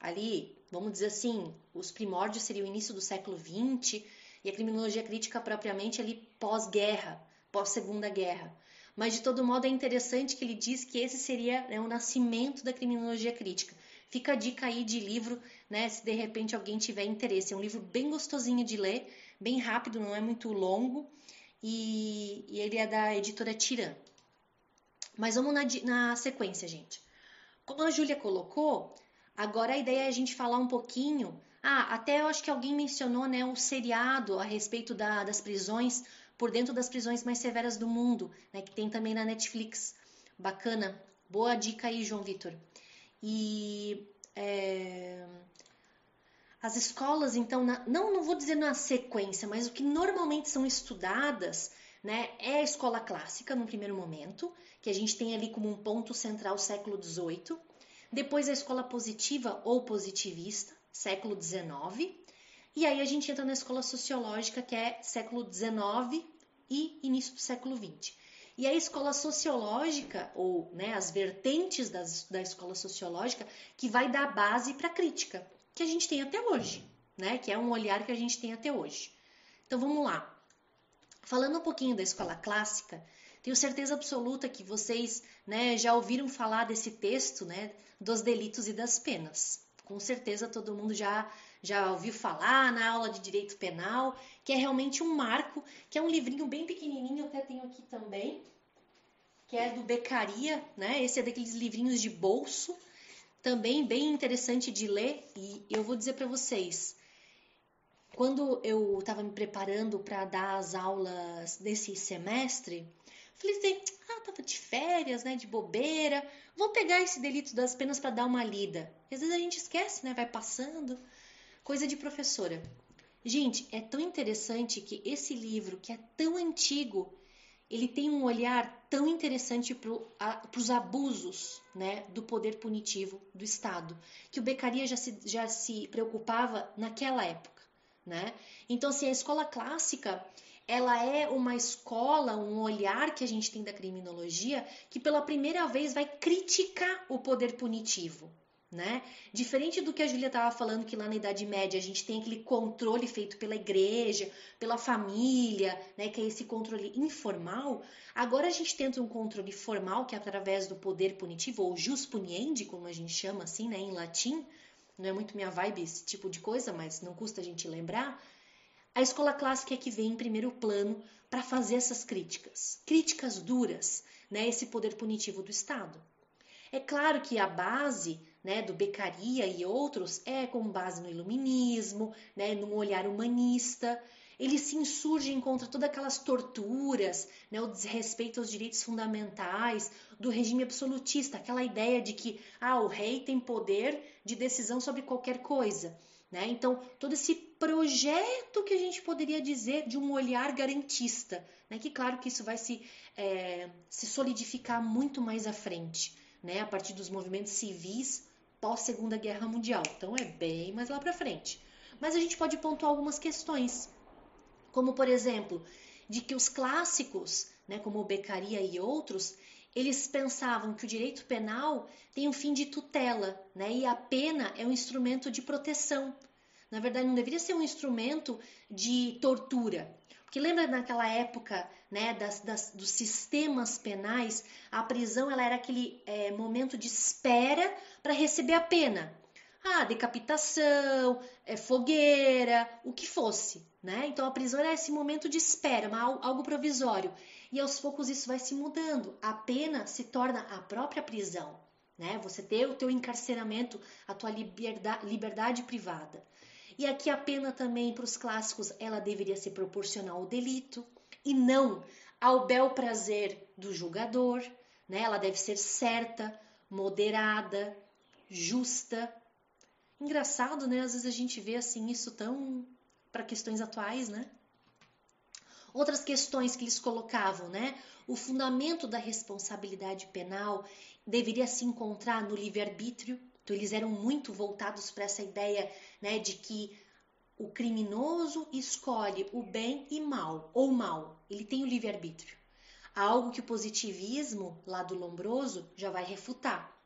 Ali, vamos dizer assim, os primórdios seriam o início do século XX, e a criminologia crítica propriamente ali pós-guerra, pós-segunda guerra. Mas de todo modo é interessante que ele diz que esse seria né, o nascimento da criminologia crítica. Fica a dica aí de livro, né, se de repente alguém tiver interesse. É um livro bem gostosinho de ler, bem rápido, não é muito longo, e, e ele é da editora Tiran. Mas vamos na, na sequência, gente. Como a Júlia colocou, agora a ideia é a gente falar um pouquinho ah, até eu acho que alguém mencionou né, o seriado a respeito da, das prisões, por dentro das prisões mais severas do mundo, né, que tem também na Netflix. Bacana. Boa dica aí, João Vitor. E é, as escolas, então, na, não, não vou dizer na sequência, mas o que normalmente são estudadas né, é a escola clássica, no primeiro momento, que a gente tem ali como um ponto central século XVIII. Depois a escola positiva ou positivista, século XIX. E aí a gente entra na escola sociológica, que é século XIX e início do século XX. E a escola sociológica, ou né, as vertentes das, da escola sociológica, que vai dar base para a crítica, que a gente tem até hoje, né? Que é um olhar que a gente tem até hoje. Então vamos lá. Falando um pouquinho da escola clássica, tenho certeza absoluta que vocês né, já ouviram falar desse texto, né, dos delitos e das penas com certeza todo mundo já já ouviu falar na aula de direito penal, que é realmente um marco, que é um livrinho bem pequenininho, até tenho aqui também, que é do Becaria, né? Esse é daqueles livrinhos de bolso, também bem interessante de ler, e eu vou dizer para vocês, quando eu estava me preparando para dar as aulas desse semestre, falei assim, ah, tava de férias, né, de bobeira, vou pegar esse delito das penas para dar uma lida. E às vezes a gente esquece, né, vai passando, coisa de professora. Gente, é tão interessante que esse livro, que é tão antigo, ele tem um olhar tão interessante para os abusos né, do poder punitivo do Estado, que o Beccaria já se, já se preocupava naquela época. Né? Então, assim, a escola clássica ela é uma escola, um olhar que a gente tem da criminologia que pela primeira vez vai criticar o poder punitivo. Né? Diferente do que a Júlia estava falando, que lá na Idade Média a gente tem aquele controle feito pela igreja, pela família, né? que é esse controle informal, agora a gente tenta um controle formal, que é através do poder punitivo, ou jus puniendi, como a gente chama assim, né? em latim, não é muito minha vibe esse tipo de coisa, mas não custa a gente lembrar. A escola clássica é que vem em primeiro plano para fazer essas críticas, críticas duras, né? esse poder punitivo do Estado. É claro que a base né, do Beccaria e outros é com base no iluminismo, né, num olhar humanista. Eles se insurgem contra todas aquelas torturas, né, o desrespeito aos direitos fundamentais do regime absolutista, aquela ideia de que ah, o rei tem poder de decisão sobre qualquer coisa. Né? Então, todo esse projeto que a gente poderia dizer de um olhar garantista, né? que claro que isso vai se, é, se solidificar muito mais à frente né, a partir dos movimentos civis pós Segunda Guerra Mundial. Então é bem mais lá para frente. Mas a gente pode pontuar algumas questões, como por exemplo, de que os clássicos, né, como o Beccaria e outros, eles pensavam que o direito penal tem um fim de tutela, né, e a pena é um instrumento de proteção. Na verdade, não deveria ser um instrumento de tortura. Porque lembra naquela época né, das, das, dos sistemas penais, a prisão ela era aquele é, momento de espera para receber a pena. Ah, decapitação, é, fogueira, o que fosse. Né? Então a prisão era esse momento de espera, algo provisório. E aos poucos isso vai se mudando. A pena se torna a própria prisão. Né? Você ter o teu encarceramento, a tua liberdade, liberdade privada. E aqui a pena também para os clássicos, ela deveria ser proporcional ao delito e não ao bel prazer do julgador, né? Ela deve ser certa, moderada, justa. Engraçado, né? Às vezes a gente vê assim isso tão para questões atuais, né? Outras questões que eles colocavam, né? O fundamento da responsabilidade penal deveria se encontrar no livre-arbítrio. Então, eles eram muito voltados para essa ideia né, de que o criminoso escolhe o bem e mal, ou mal, ele tem o livre-arbítrio. Algo que o positivismo, lá do Lombroso, já vai refutar.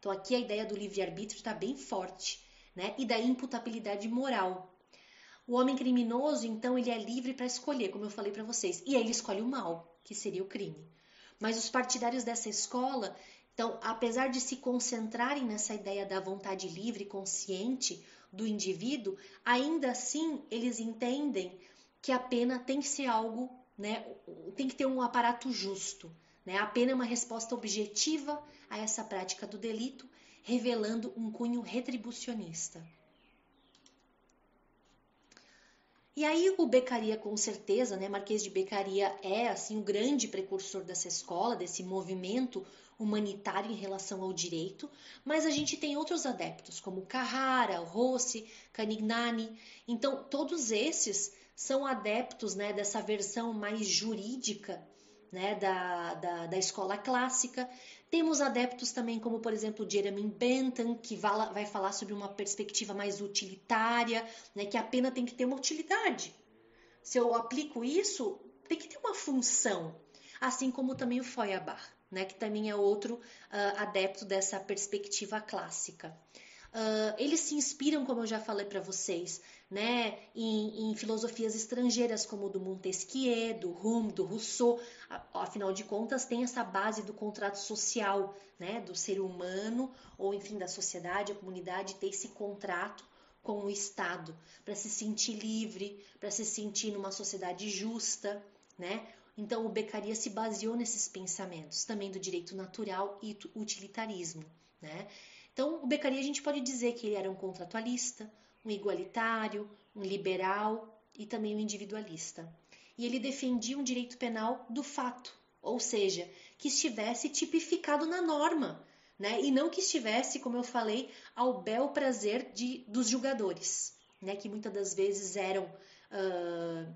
Então, aqui a ideia do livre-arbítrio está bem forte, né? E da imputabilidade moral. O homem criminoso, então, ele é livre para escolher, como eu falei para vocês, e aí ele escolhe o mal, que seria o crime. Mas os partidários dessa escola, então, apesar de se concentrarem nessa ideia da vontade livre, consciente, do indivíduo, ainda assim eles entendem que a pena tem que ser algo, né, tem que ter um aparato justo. Né? A pena é uma resposta objetiva a essa prática do delito, revelando um cunho retribucionista. E aí o Beccaria, com certeza, né, Marquês de Beccaria é assim o grande precursor dessa escola, desse movimento humanitário em relação ao direito, mas a gente tem outros adeptos, como Carrara, Rossi, Canignani. Então, todos esses são adeptos né, dessa versão mais jurídica né, da, da, da escola clássica. Temos adeptos também, como por exemplo Jeremy Bentham, que vai falar sobre uma perspectiva mais utilitária, né, que a pena tem que ter uma utilidade. Se eu aplico isso, tem que ter uma função, assim como também o Feuerbach né, que também é outro uh, adepto dessa perspectiva clássica. Uh, eles se inspiram, como eu já falei para vocês, né, em, em, filosofias estrangeiras como do Montesquieu, do Hume, do Rousseau. Afinal de contas, tem essa base do contrato social, né, do ser humano ou, enfim, da sociedade, a comunidade ter esse contrato com o Estado para se sentir livre, para se sentir numa sociedade justa, né? Então, o Beccaria se baseou nesses pensamentos, também do direito natural e utilitarismo. Né? Então, o Beccaria a gente pode dizer que ele era um contratualista, um igualitário, um liberal e também um individualista. E ele defendia um direito penal do fato, ou seja, que estivesse tipificado na norma, né? e não que estivesse, como eu falei, ao bel prazer de, dos julgadores, né? que muitas das vezes eram uh,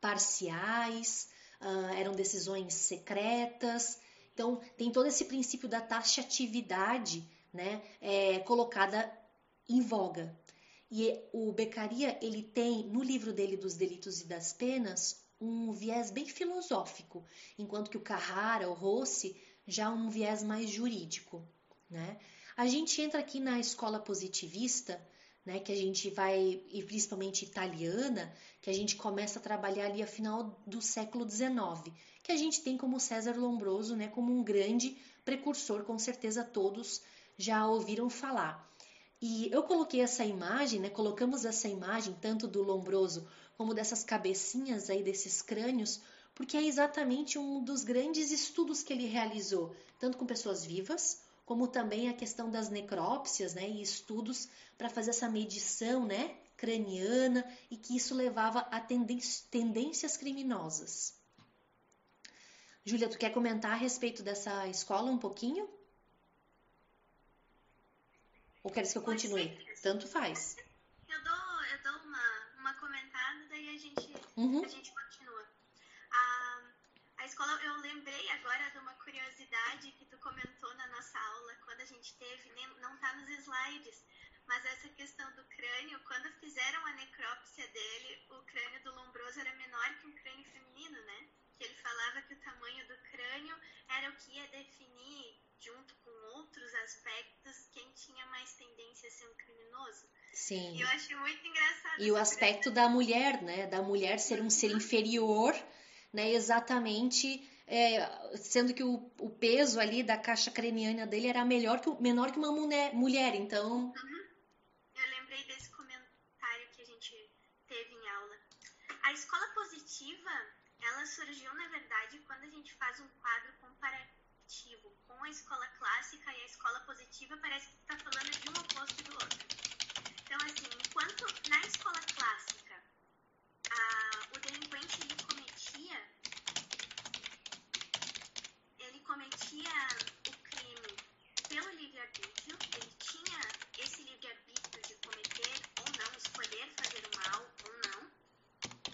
parciais, uh, eram decisões secretas. Então, tem todo esse princípio da taxatividade né, é, colocada em voga. E o Beccaria, ele tem, no livro dele dos delitos e das penas, um viés bem filosófico, enquanto que o Carrara, o Rossi, já um viés mais jurídico, né? A gente entra aqui na escola positivista, né, que a gente vai, e principalmente italiana, que a gente começa a trabalhar ali a final do século XIX, que a gente tem como César Lombroso, né, como um grande precursor, com certeza todos já ouviram falar. E eu coloquei essa imagem, né, colocamos essa imagem tanto do Lombroso como dessas cabecinhas aí desses crânios, porque é exatamente um dos grandes estudos que ele realizou, tanto com pessoas vivas, como também a questão das necrópsias, né, e estudos para fazer essa medição, né, craniana, e que isso levava a tendências criminosas. Júlia, tu quer comentar a respeito dessa escola um pouquinho? Ou queres que eu continue? Tanto faz. Eu dou, eu dou uma, uma comentada, daí a gente, uhum. a gente continua. A, a escola, eu lembrei agora de uma curiosidade que tu comentou na nossa aula, quando a gente teve, não está nos slides, mas essa questão do crânio, quando fizeram a necrópsia dele, o crânio do Lombroso era menor que um crânio feminino, né? Que ele falava que o tamanho do crânio era o que ia definir junto com outros aspectos, quem tinha mais tendência a ser um criminoso. Sim. E eu acho muito engraçado. E o aspecto da mulher, né? Da mulher ser um ser inferior, né? Exatamente. É, sendo que o, o, peso ali da caixa craniana dele era melhor que, menor que uma mulher, mulher então... Uhum. Eu lembrei desse comentário que a gente teve em aula. A escola positiva, ela surgiu, na verdade, quando a gente faz um quadro comparativo escola clássica e a escola positiva, parece que está falando de um oposto do outro. Então, assim, enquanto na escola clássica a, o delinquente ele cometia, ele cometia o crime pelo livre-arbítrio, ele tinha esse livre-arbítrio de cometer ou não, escolher fazer o mal ou não.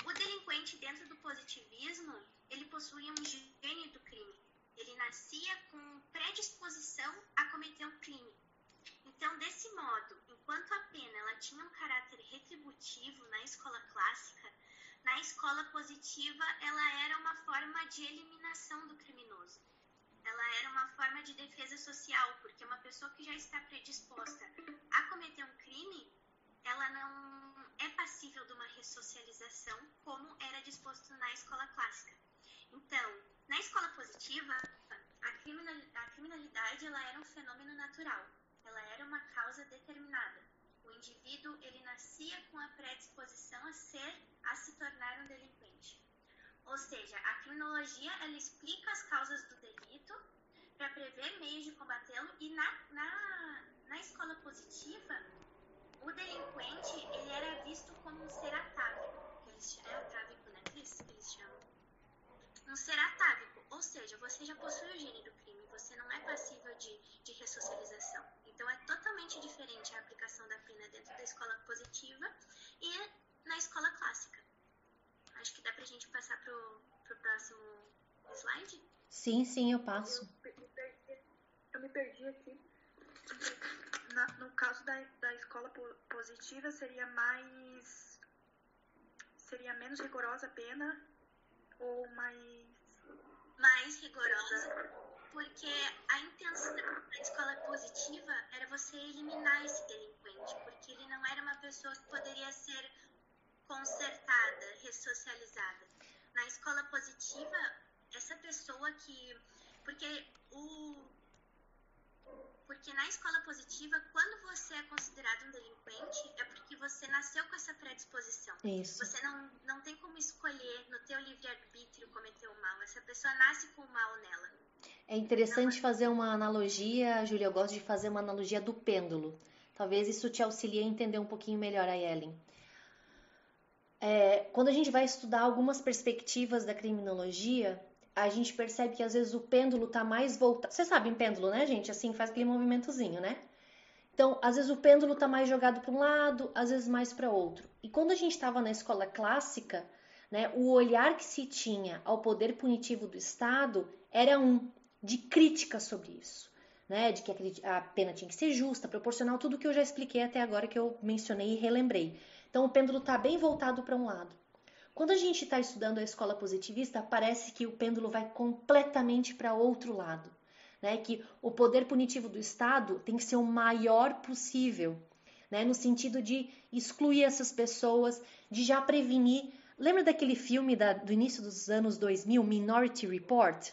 O delinquente, dentro do positivismo, ele possuía um gênio do crime ele nascia com predisposição a cometer um crime. Então, desse modo, enquanto a pena ela tinha um caráter retributivo na escola clássica, na escola positiva ela era uma forma de eliminação do criminoso. Ela era uma forma de defesa social, porque uma pessoa que já está predisposta a cometer um crime, ela não é passível de uma ressocialização como era disposto na escola clássica. Então, na escola positiva, a criminalidade ela era um fenômeno natural, ela era uma causa determinada. O indivíduo ele nascia com a predisposição a ser, a se tornar um delinquente. Ou seja, a criminologia ela explica as causas do delito para prever meios de combatê-lo e na, na, na escola positiva o delinquente ele era visto como um ser atávico. Eles, é atávico, né, Cris? Eles chamam um ser atávico, ou seja, você já possui o gene do crime, você não é passível de, de ressocialização. Então é totalmente diferente a aplicação da pena dentro da escola positiva e na escola clássica. Acho que dá pra gente passar pro, pro próximo slide? Sim, sim, eu passo. Eu me perdi, eu me perdi aqui. Na, no caso da, da escola positiva, seria mais. seria menos rigorosa a pena ou mais. Mais rigorosa, porque a intenção da escola positiva era você eliminar esse delinquente, porque ele não era uma pessoa que poderia ser consertada, ressocializada. Na escola positiva, essa pessoa que. Porque o porque na escola positiva, quando você é considerado um delinquente, é porque você nasceu com essa predisposição. Isso. Você não, não tem como escolher no teu livre-arbítrio cometer o mal. Essa pessoa nasce com o mal nela. É interessante fazer uma analogia, Júlia, eu gosto de fazer uma analogia do pêndulo. Talvez isso te auxilie a entender um pouquinho melhor a Ellen. É, quando a gente vai estudar algumas perspectivas da criminologia, a gente percebe que às vezes o pêndulo tá mais voltado. Você sabe em pêndulo, né, gente? Assim faz aquele movimentozinho, né? Então, às vezes o pêndulo tá mais jogado para um lado, às vezes mais para outro. E quando a gente estava na escola clássica, né, o olhar que se tinha ao poder punitivo do Estado era um de crítica sobre isso, né? De que a pena tinha que ser justa, proporcional, tudo que eu já expliquei até agora que eu mencionei e relembrei. Então, o pêndulo está bem voltado para um lado. Quando a gente está estudando a escola positivista, parece que o pêndulo vai completamente para outro lado, né? Que o poder punitivo do Estado tem que ser o maior possível, né? No sentido de excluir essas pessoas, de já prevenir. Lembra daquele filme da, do início dos anos 2000, Minority Report?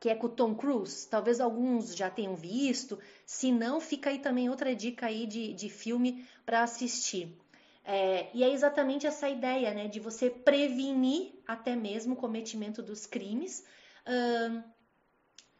Que é com o Tom Cruise? Talvez alguns já tenham visto. Se não, fica aí também outra dica aí de, de filme para assistir. É, e é exatamente essa ideia, né, de você prevenir até mesmo o cometimento dos crimes,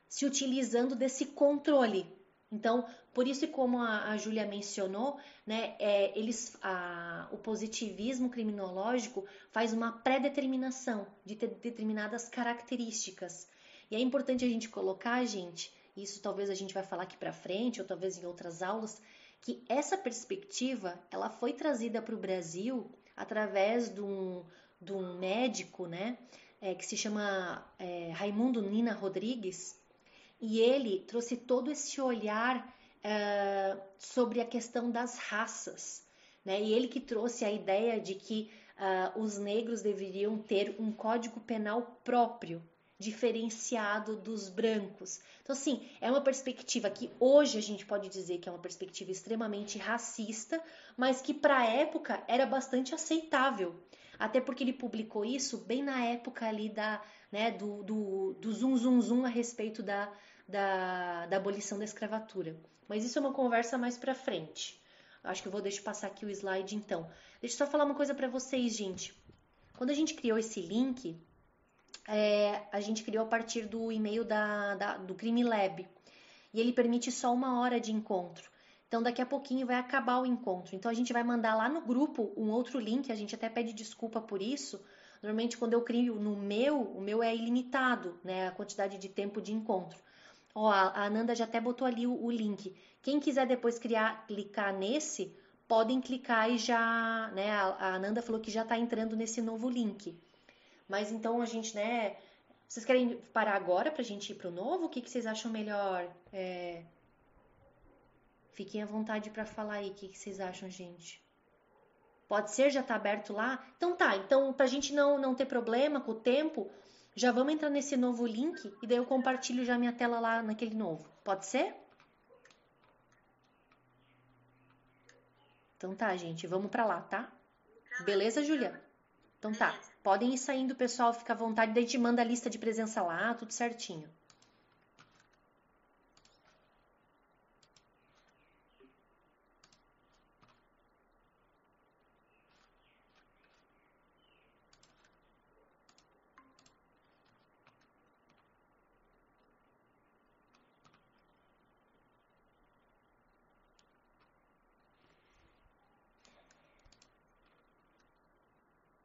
se utilizando desse controle. Então, por isso, como a, a Júlia mencionou, né, é, eles, a, o positivismo criminológico faz uma pré-determinação de ter determinadas características. E é importante a gente colocar, gente, isso talvez a gente vai falar aqui para frente, ou talvez em outras aulas, que essa perspectiva ela foi trazida para o Brasil através de um, de um médico, né, é, que se chama é, Raimundo Nina Rodrigues, e ele trouxe todo esse olhar é, sobre a questão das raças, né, e ele que trouxe a ideia de que uh, os negros deveriam ter um código penal próprio, diferenciado dos brancos. Então, assim, é uma perspectiva que hoje a gente pode dizer que é uma perspectiva extremamente racista, mas que para a época era bastante aceitável. Até porque ele publicou isso bem na época ali da, né, do, do, do zum zum zum a respeito da, da, da abolição da escravatura. Mas isso é uma conversa mais para frente. Acho que eu vou deixar passar aqui o slide então. Deixa eu só falar uma coisa para vocês, gente. Quando a gente criou esse link, é, a gente criou a partir do e-mail da, da, do Crime Lab. E ele permite só uma hora de encontro. Então, daqui a pouquinho vai acabar o encontro. Então, a gente vai mandar lá no grupo um outro link. A gente até pede desculpa por isso. Normalmente, quando eu crio no meu, o meu é ilimitado, né? A quantidade de tempo de encontro. Ó, a Ananda já até botou ali o, o link. Quem quiser depois criar, clicar nesse, podem clicar e já, né? A, a Ananda falou que já está entrando nesse novo link. Mas então a gente, né? Vocês querem parar agora pra gente ir pro novo? O que, que vocês acham melhor? É... Fiquem à vontade para falar aí. O que, que vocês acham, gente? Pode ser? Já tá aberto lá? Então tá. Então, pra gente não, não ter problema com o tempo, já vamos entrar nesse novo link e daí eu compartilho já minha tela lá naquele novo. Pode ser? Então tá, gente. Vamos para lá, tá? Beleza, Julia? Então tá. Podem ir saindo, pessoal, fica à vontade, daí te manda a lista de presença lá, tudo certinho.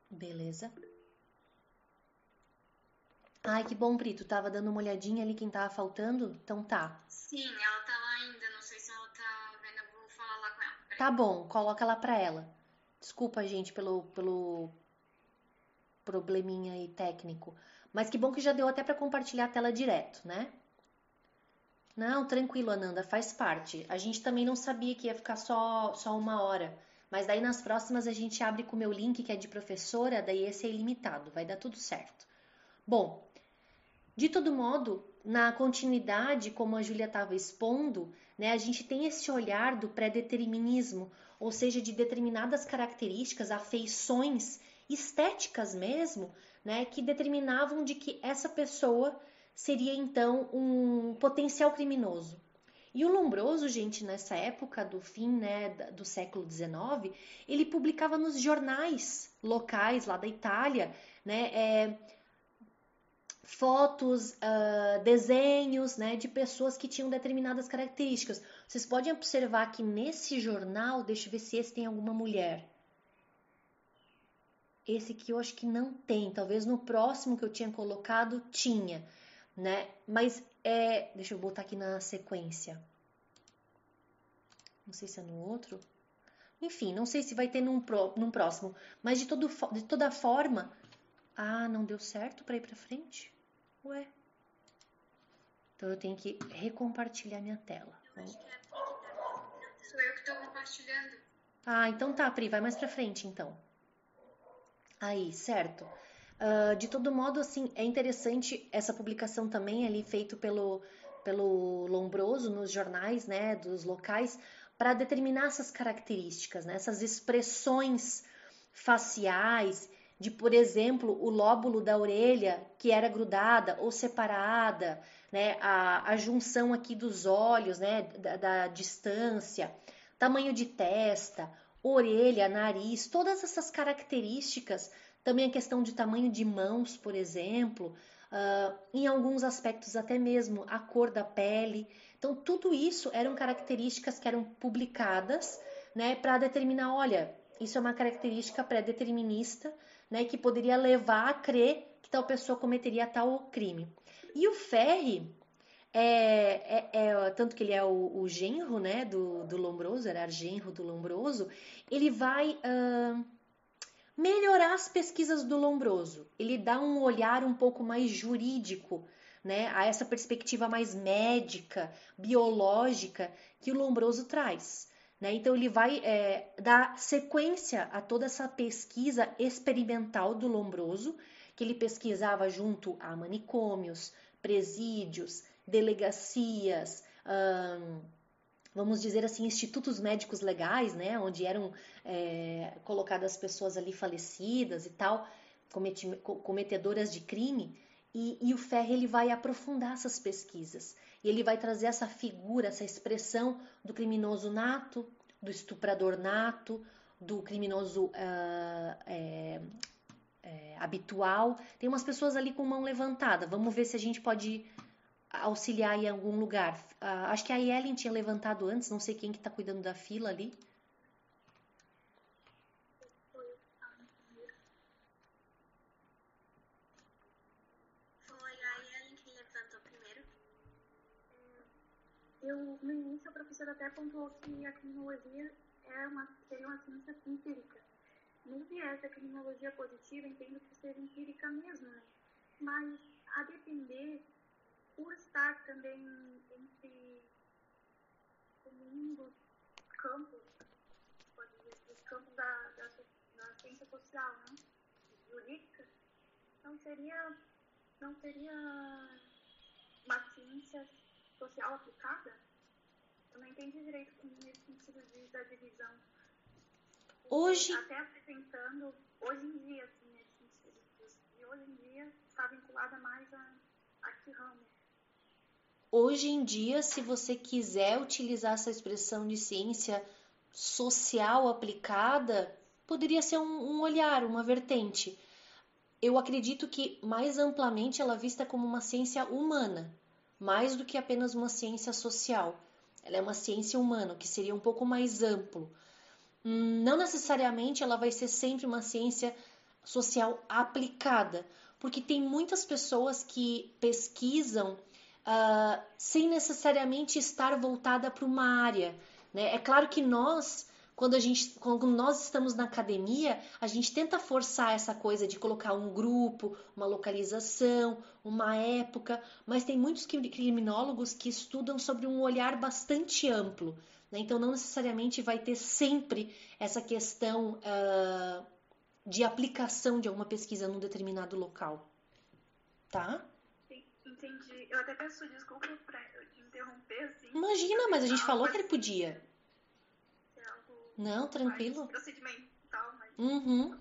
Beleza. Ai, que bom, Brito. Tava dando uma olhadinha ali quem tava faltando? Então tá. Sim, ela tá lá ainda. Não sei se ela tá vendo. Eu vou falar lá com ela. Tá bom, coloca lá pra ela. Desculpa, gente, pelo, pelo probleminha aí técnico. Mas que bom que já deu até para compartilhar a tela direto, né? Não, tranquilo, Ananda, faz parte. A gente também não sabia que ia ficar só, só uma hora. Mas daí nas próximas a gente abre com o meu link, que é de professora, daí esse é ilimitado, vai dar tudo certo. Bom, de todo modo, na continuidade, como a Júlia estava expondo, né, a gente tem esse olhar do pré-determinismo, ou seja, de determinadas características, afeições estéticas mesmo, né, que determinavam de que essa pessoa seria então um potencial criminoso. E o Lombroso, gente, nessa época do fim né, do século XIX, ele publicava nos jornais locais lá da Itália, né, é, fotos, uh, desenhos né, de pessoas que tinham determinadas características. Vocês podem observar que nesse jornal, deixa eu ver se esse tem alguma mulher. Esse que eu acho que não tem, talvez no próximo que eu tinha colocado tinha, né? Mas é, deixa eu botar aqui na sequência. Não sei se é no outro. Enfim, não sei se vai ter num, pro, num próximo, mas de, todo, de toda forma, ah, não deu certo para ir para frente? Ué. Então eu tenho que recompartilhar minha tela. Eu acho que é que tá Sou eu que estou compartilhando. Ah, então tá, Pri, vai mais pra frente então. Aí, certo. Uh, de todo modo, assim, é interessante essa publicação também ali feito pelo, pelo Lombroso nos jornais, né, dos locais, para determinar essas características, né, essas expressões faciais de, por exemplo, o lóbulo da orelha que era grudada ou separada, né, a, a junção aqui dos olhos, né, da, da distância, tamanho de testa, orelha, nariz, todas essas características, também a questão de tamanho de mãos, por exemplo, uh, em alguns aspectos até mesmo a cor da pele. Então, tudo isso eram características que eram publicadas né, para determinar, olha, isso é uma característica pré-determinista né, que poderia levar a crer que tal pessoa cometeria tal crime. E o Ferri, é, é, é, tanto que ele é o, o, genro né, do, do Lombroso, era genro do Lombroso, ele vai uh, melhorar as pesquisas do Lombroso. Ele dá um olhar um pouco mais jurídico né, a essa perspectiva mais médica, biológica que o Lombroso traz. Né? Então, ele vai é, dar sequência a toda essa pesquisa experimental do Lombroso, que ele pesquisava junto a manicômios, presídios, delegacias, vamos dizer assim, institutos médicos legais, né, onde eram é, colocadas pessoas ali falecidas e tal, cometedoras de crime, e, e, o Ferre ele vai aprofundar essas pesquisas e ele vai trazer essa figura, essa expressão do criminoso nato, do estuprador nato, do criminoso uh, é, é, habitual. Tem umas pessoas ali com mão levantada. Vamos ver se a gente pode auxiliar em algum lugar. Uh, acho que a Ellen tinha levantado antes, não sei quem que está cuidando da fila ali. Eu, no início, a professora até pontuou que a criminologia é uma, seria uma ciência empírica. No viés da criminologia positiva, entendo que seja empírica mesmo, né? Mas, a depender por estar também entre um dos campos, pode dizer, dos campos da, da, da ciência social, né? jurídica, não seria, não seria uma ciência social aplicada? Eu não entendi direito nesse sentido de, da divisão. Hoje. Até apresentando, hoje em dia, assim, nesse sentido. E hoje em dia está vinculada mais a, a que ramo? Hoje em dia, se você quiser utilizar essa expressão de ciência social aplicada, poderia ser um, um olhar, uma vertente. Eu acredito que mais amplamente ela é vista como uma ciência humana, mais do que apenas uma ciência social. Ela é uma ciência humana, que seria um pouco mais amplo. Não necessariamente ela vai ser sempre uma ciência social aplicada, porque tem muitas pessoas que pesquisam uh, sem necessariamente estar voltada para uma área. Né? É claro que nós, quando, a gente, quando nós estamos na academia, a gente tenta forçar essa coisa de colocar um grupo, uma localização, uma época, mas tem muitos criminólogos que estudam sobre um olhar bastante amplo. Né? Então, não necessariamente vai ter sempre essa questão uh, de aplicação de alguma pesquisa num determinado local. Tá? Entendi. Eu até peço desculpa pra interromper, assim. Imagina, mas a gente falou que ele podia. É Não, tranquilo. Procedimental, mas. Uhum.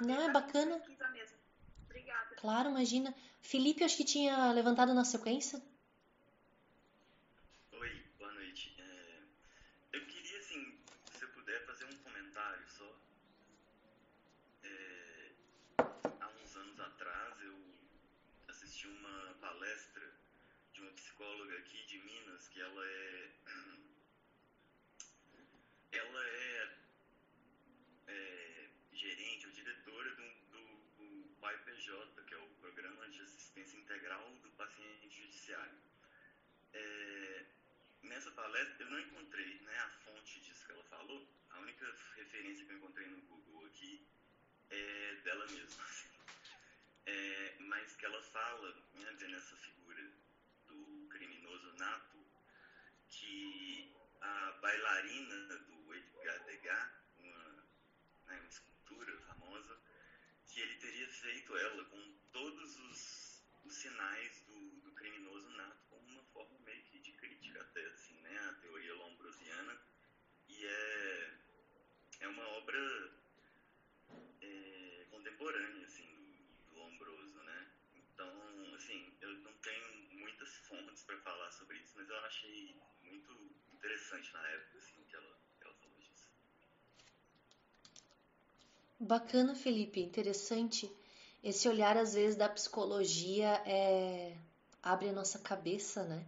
Não, é bacana. Obrigada. Claro, imagina. Felipe, acho que tinha levantado na sequência. Oi, boa noite. É, eu queria, assim, se eu puder fazer um comentário só. É, há uns anos atrás eu assisti uma palestra de uma psicóloga aqui de Minas, que ela é. Ela é, é gerente ou diretora do, do, do que é o Programa de Assistência Integral do Paciente Judiciário. É, nessa palestra eu não encontrei né, a fonte disso que ela falou, a única referência que eu encontrei no Google aqui é dela mesma. é, mas que ela fala, né, nessa figura do criminoso nato, que a bailarina do Degas, uma, né, uma escultura famosa, que ele aceito ela com todos os, os sinais do, do, criminoso nato como uma forma meio que de crítica até, assim, né? A teoria lombrosiana. E é, é uma obra é, contemporânea, assim, do, do Lombroso, né? Então, assim, eu não tenho muitas fontes para falar sobre isso, mas eu achei muito interessante na época, assim, que ela, que ela falou disso. Bacana, Felipe, interessante. Esse olhar, às vezes, da psicologia é... abre a nossa cabeça, né?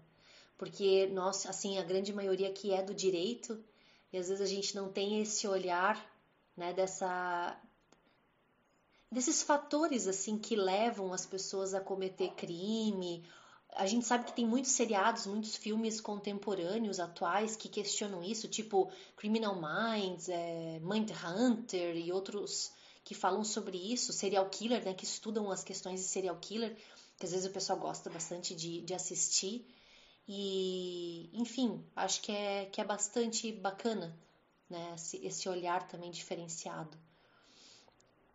Porque nós, assim, a grande maioria que é do direito, e às vezes a gente não tem esse olhar, né, dessa desses fatores assim que levam as pessoas a cometer crime a gente sabe que tem muitos seriados, muitos filmes contemporâneos, atuais, que questionam isso, tipo Criminal Minds, é, Mindhunter e outros que falam sobre isso, serial killer, né, que estudam as questões de serial killer, que às vezes o pessoal gosta bastante de, de assistir. E, enfim, acho que é, que é bastante bacana né, esse, esse olhar também diferenciado.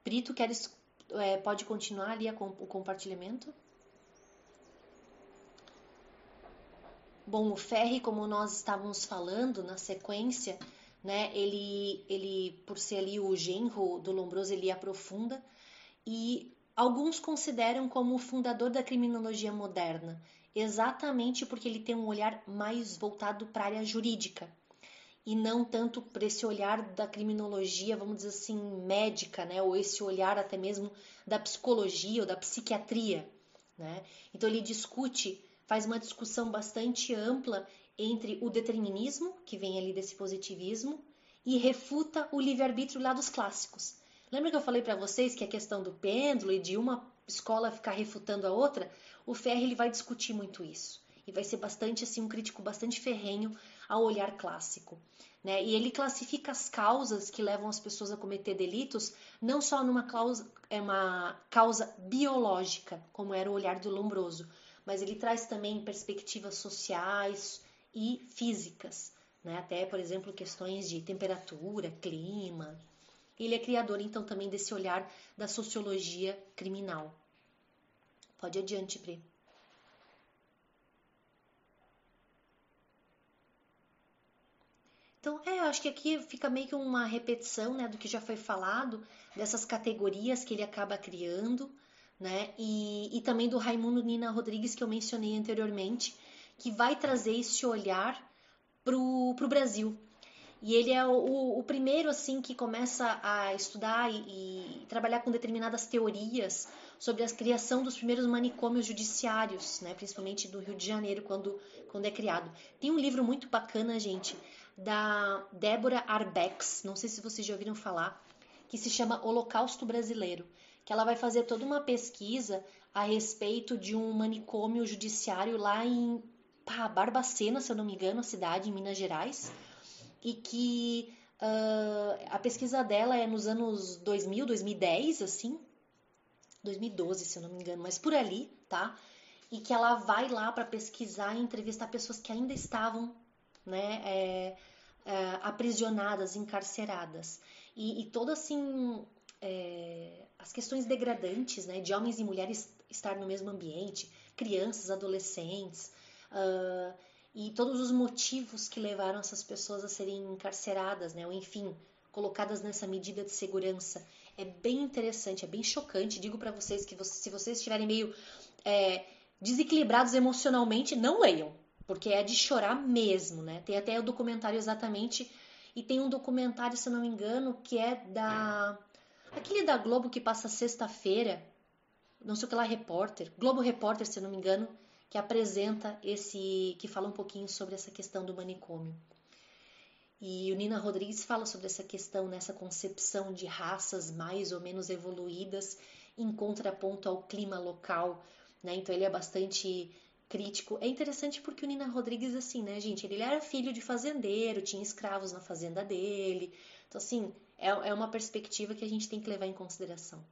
Brito, queres, é, pode continuar ali a, o compartilhamento? Bom, o Ferri, como nós estávamos falando na sequência, né, ele, ele, por ser ali o genro do Lombroso, ele aprofunda e alguns consideram como o fundador da criminologia moderna, exatamente porque ele tem um olhar mais voltado para a área jurídica e não tanto para esse olhar da criminologia, vamos dizer assim, médica, né, ou esse olhar até mesmo da psicologia ou da psiquiatria, né? Então ele discute faz uma discussão bastante ampla entre o determinismo, que vem ali desse positivismo, e refuta o livre-arbítrio lá dos clássicos. Lembra que eu falei para vocês que a questão do pêndulo e de uma escola ficar refutando a outra? O Ferri ele vai discutir muito isso e vai ser bastante assim um crítico bastante ferrenho ao olhar clássico. Né? E ele classifica as causas que levam as pessoas a cometer delitos não só numa causa, é uma causa biológica, como era o olhar do Lombroso, mas ele traz também perspectivas sociais e físicas, né? até, por exemplo, questões de temperatura, clima. Ele é criador, então, também desse olhar da sociologia criminal. Pode adiante, Pri. Então, é, acho que aqui fica meio que uma repetição né, do que já foi falado, dessas categorias que ele acaba criando, né? E, e também do Raimundo Nina Rodrigues, que eu mencionei anteriormente, que vai trazer esse olhar para o Brasil. E ele é o, o, primeiro assim que começa a estudar e, e, trabalhar com determinadas teorias sobre a criação dos primeiros manicômios judiciários, né, principalmente do Rio de Janeiro, quando, quando é criado. Tem um livro muito bacana, gente, da Débora Arbex, não sei se vocês já ouviram falar, que se chama Holocausto Brasileiro que ela vai fazer toda uma pesquisa a respeito de um manicômio judiciário lá em pá, Barbacena, se eu não me engano, a cidade em Minas Gerais, e que uh, a pesquisa dela é nos anos 2000, 2010, assim, 2012, se eu não me engano, mas por ali, tá? E que ela vai lá para pesquisar e entrevistar pessoas que ainda estavam, né, é, é, aprisionadas, encarceradas. E, e todo assim é, as questões degradantes né, de homens e mulheres estar no mesmo ambiente, crianças, adolescentes, uh, e todos os motivos que levaram essas pessoas a serem encarceradas, né, ou enfim, colocadas nessa medida de segurança. É bem interessante, é bem chocante. Digo para vocês que você, se vocês estiverem meio é, desequilibrados emocionalmente, não leiam, porque é de chorar mesmo, né? Tem até o documentário exatamente, e tem um documentário, se não me engano, que é da Aquele da Globo que passa sexta-feira, não sei o que lá, repórter, Globo Repórter, se não me engano, que apresenta esse, que fala um pouquinho sobre essa questão do manicômio. E o Nina Rodrigues fala sobre essa questão, nessa concepção de raças mais ou menos evoluídas em contraponto ao clima local, né? Então ele é bastante crítico. É interessante porque o Nina Rodrigues, assim, né, gente? Ele era filho de fazendeiro, tinha escravos na fazenda dele. Então, assim, é, é uma perspectiva que a gente tem que levar em consideração.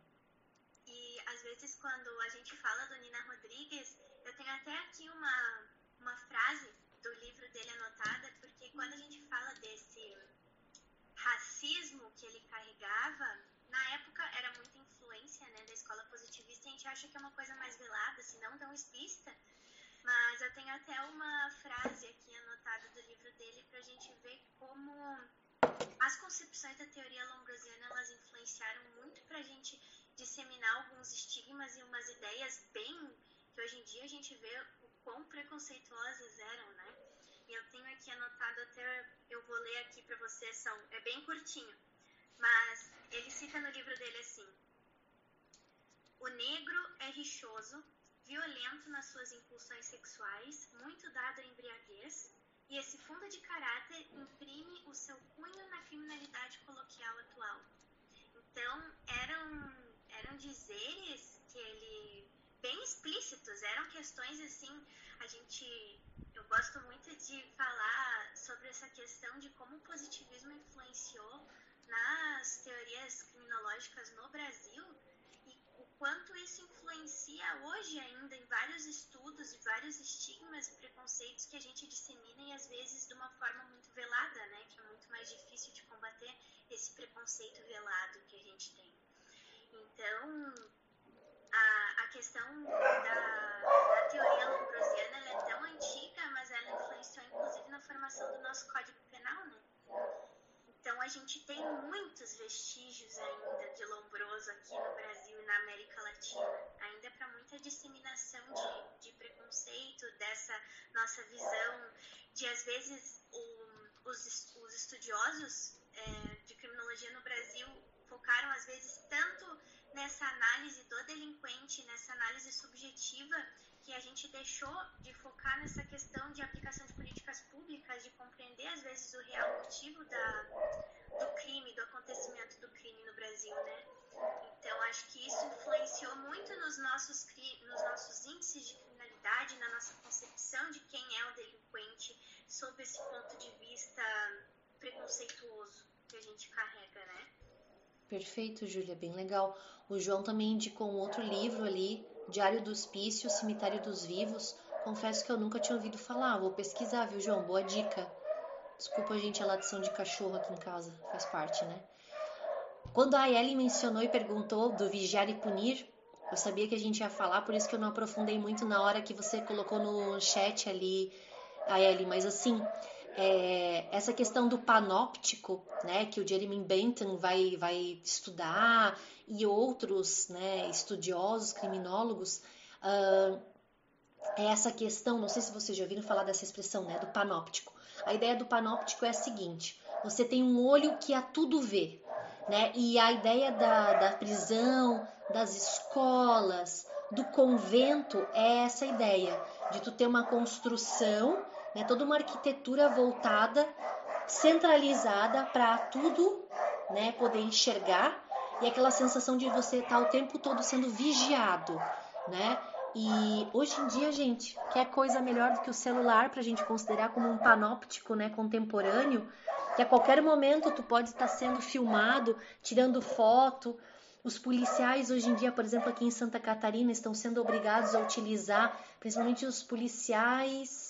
E às vezes quando a gente fala do Nina Rodrigues, eu tenho até aqui uma, uma frase do livro dele anotada, porque quando a gente fala desse racismo que ele carregava, na época era muita influência né, escola positivista, a gente acha que é uma coisa mais velada, assim, não tão explícita, mas eu tenho até uma frase aqui anotada do livro dele para a gente ver como as concepções da teoria lombrosiana elas influenciaram muito para a gente disseminar alguns estigmas e umas ideias bem que hoje em dia a gente vê o quão preconceituosas eram, né? E eu tenho aqui anotado até, eu vou ler aqui para vocês, são, é bem curtinho, mas ele cita no livro dele assim: O negro é rixoso, violento nas suas impulsões sexuais, muito dado à embriaguez, e esse fundo de caráter imprime o seu cunho na criminalidade coloquial atual. Então, eram, eram dizeres que ele bem explícitos, eram questões assim, a gente eu gosto muito de falar sobre essa questão de como o positivismo influenciou nas teorias criminológicas no Brasil quanto isso influencia hoje ainda em vários estudos e vários estigmas e preconceitos que a gente dissemina e às vezes de uma forma muito velada, né? Que é muito mais difícil de combater esse preconceito velado que a gente tem. Então, a, a questão da, da teoria lombrosiana é tão antiga, mas ela influenciou inclusive na formação do nosso Código Penal, né? Então a gente tem muitos vestígios ainda de lombroso aqui no Brasil e na América Latina, ainda para muita disseminação de, de, preconceito, dessa nossa visão de às vezes o, os, os, estudiosos é, de criminologia no Brasil focaram às vezes tanto nessa análise do delinquente, nessa análise subjetiva que a gente deixou de focar nessa questão de aplicação de políticas públicas, de compreender às vezes o real motivo da, do crime, do acontecimento do crime no Brasil, né? Então acho que isso influenciou muito nos nossos, nos nossos índices de criminalidade, na nossa concepção de quem é o delinquente, sob esse ponto de vista preconceituoso que a gente carrega, né? Perfeito, Júlia, bem legal. O João também indicou um outro livro ali, Diário do Hospício, Cemitério dos Vivos. Confesso que eu nunca tinha ouvido falar. Vou pesquisar, viu, João? Boa dica. Desculpa, gente, a latição de cachorro aqui em casa. Faz parte, né? Quando a Ayeli mencionou e perguntou do vigiar e punir, eu sabia que a gente ia falar, por isso que eu não aprofundei muito na hora que você colocou no chat ali, Ayeli. Mas assim, é, essa questão do panóptico, né, que o Jeremy Bentham vai, vai estudar e outros né, estudiosos, criminólogos, uh, é essa questão, não sei se vocês já ouviram falar dessa expressão, né, do panóptico. A ideia do panóptico é a seguinte: você tem um olho que a tudo vê, né? E a ideia da, da prisão, das escolas, do convento é essa ideia de tu ter uma construção né? Toda uma arquitetura voltada, centralizada para tudo, né? Poder enxergar e aquela sensação de você estar tá o tempo todo sendo vigiado, né? E hoje em dia, gente, quer coisa melhor do que o celular para a gente considerar como um panóptico, né, contemporâneo, que a qualquer momento tu pode estar sendo filmado, tirando foto. Os policiais hoje em dia, por exemplo, aqui em Santa Catarina, estão sendo obrigados a utilizar, principalmente os policiais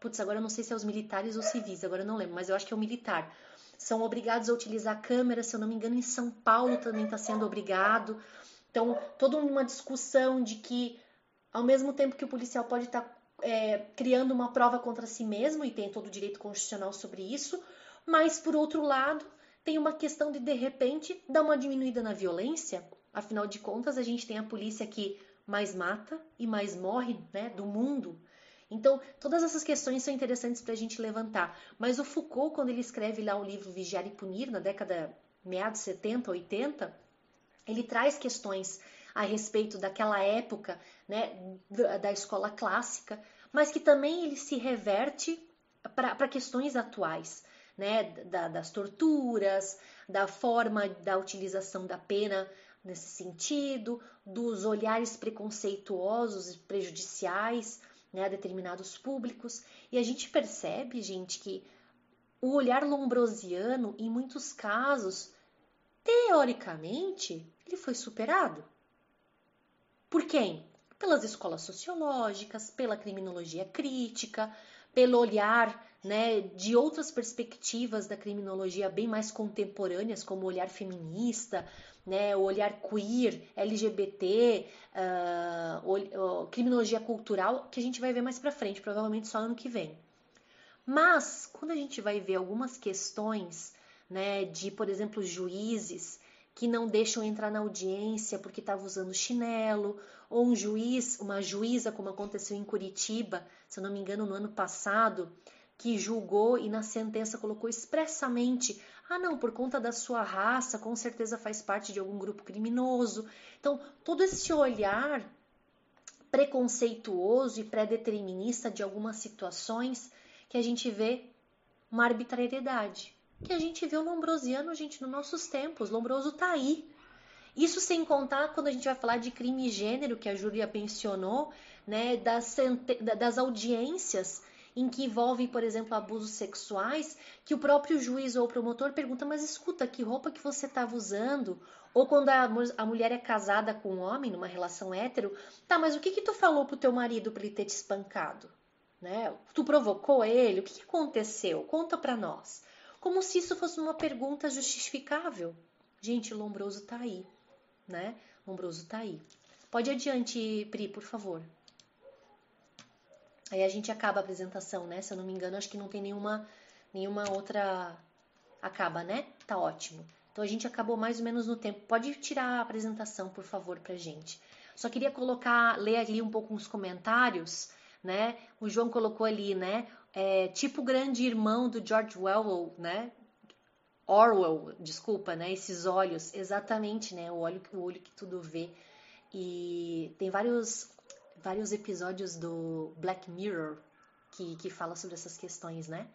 Putz, agora eu não sei se é os militares ou civis, agora eu não lembro, mas eu acho que é o militar. São obrigados a utilizar câmera, se eu não me engano, em São Paulo também está sendo obrigado. Então, toda uma discussão de que, ao mesmo tempo que o policial pode estar tá, é, criando uma prova contra si mesmo, e tem todo o direito constitucional sobre isso, mas, por outro lado, tem uma questão de, de repente, dar uma diminuída na violência. Afinal de contas, a gente tem a polícia que mais mata e mais morre né, do mundo. Então, todas essas questões são interessantes para a gente levantar. Mas o Foucault, quando ele escreve lá o livro Vigiar e Punir, na década meados 70, 80, ele traz questões a respeito daquela época, né, da escola clássica, mas que também ele se reverte para questões atuais, né, da, das torturas, da forma da utilização da pena nesse sentido, dos olhares preconceituosos e prejudiciais né, determinados públicos. E a gente percebe, gente, que o olhar lombrosiano, em muitos casos, teoricamente, ele foi superado. Por quem? Pelas escolas sociológicas, pela criminologia crítica, pelo olhar né, de outras perspectivas da criminologia bem mais contemporâneas, como o olhar feminista, né, o olhar queer, LGBT, uh, criminologia cultural, que a gente vai ver mais para frente, provavelmente só ano que vem. Mas quando a gente vai ver algumas questões, né, de, por exemplo, juízes que não deixam entrar na audiência porque estava usando chinelo, ou um juiz, uma juíza, como aconteceu em Curitiba, se eu não me engano, no ano passado, que julgou e na sentença colocou expressamente ah, não, por conta da sua raça, com certeza faz parte de algum grupo criminoso. Então, todo esse olhar preconceituoso e pré-determinista de algumas situações que a gente vê uma arbitrariedade. Que a gente vê o Lombrosiano, gente, nos nossos tempos. Lombroso tá aí. Isso sem contar quando a gente vai falar de crime e gênero, que a Júlia mencionou, né, das, das audiências em que envolve, por exemplo, abusos sexuais, que o próprio juiz ou promotor pergunta: mas escuta, que roupa que você estava usando? Ou quando a, a, mulher é casada com um homem numa relação hétero, tá, mas o que que tu falou pro teu marido para ele ter te espancado? Né? Tu provocou ele? O que, que aconteceu? Conta para nós. Como se isso fosse uma pergunta justificável. Gente, o Lombroso tá aí, né? Lombroso tá aí. Pode adiante, Pri, por favor. Aí a gente acaba a apresentação, né? Se eu não me engano, acho que não tem nenhuma, nenhuma outra. Acaba, né? Tá ótimo. Então a gente acabou mais ou menos no tempo. Pode tirar a apresentação, por favor, pra gente. Só queria colocar, ler ali um pouco os comentários, né? O João colocou ali, né? É, tipo o grande irmão do George Orwell, né? Orwell, desculpa, né? Esses olhos, exatamente, né? O olho, o olho que tudo vê. E tem vários vários episódios do Black Mirror que, que fala sobre essas questões, né?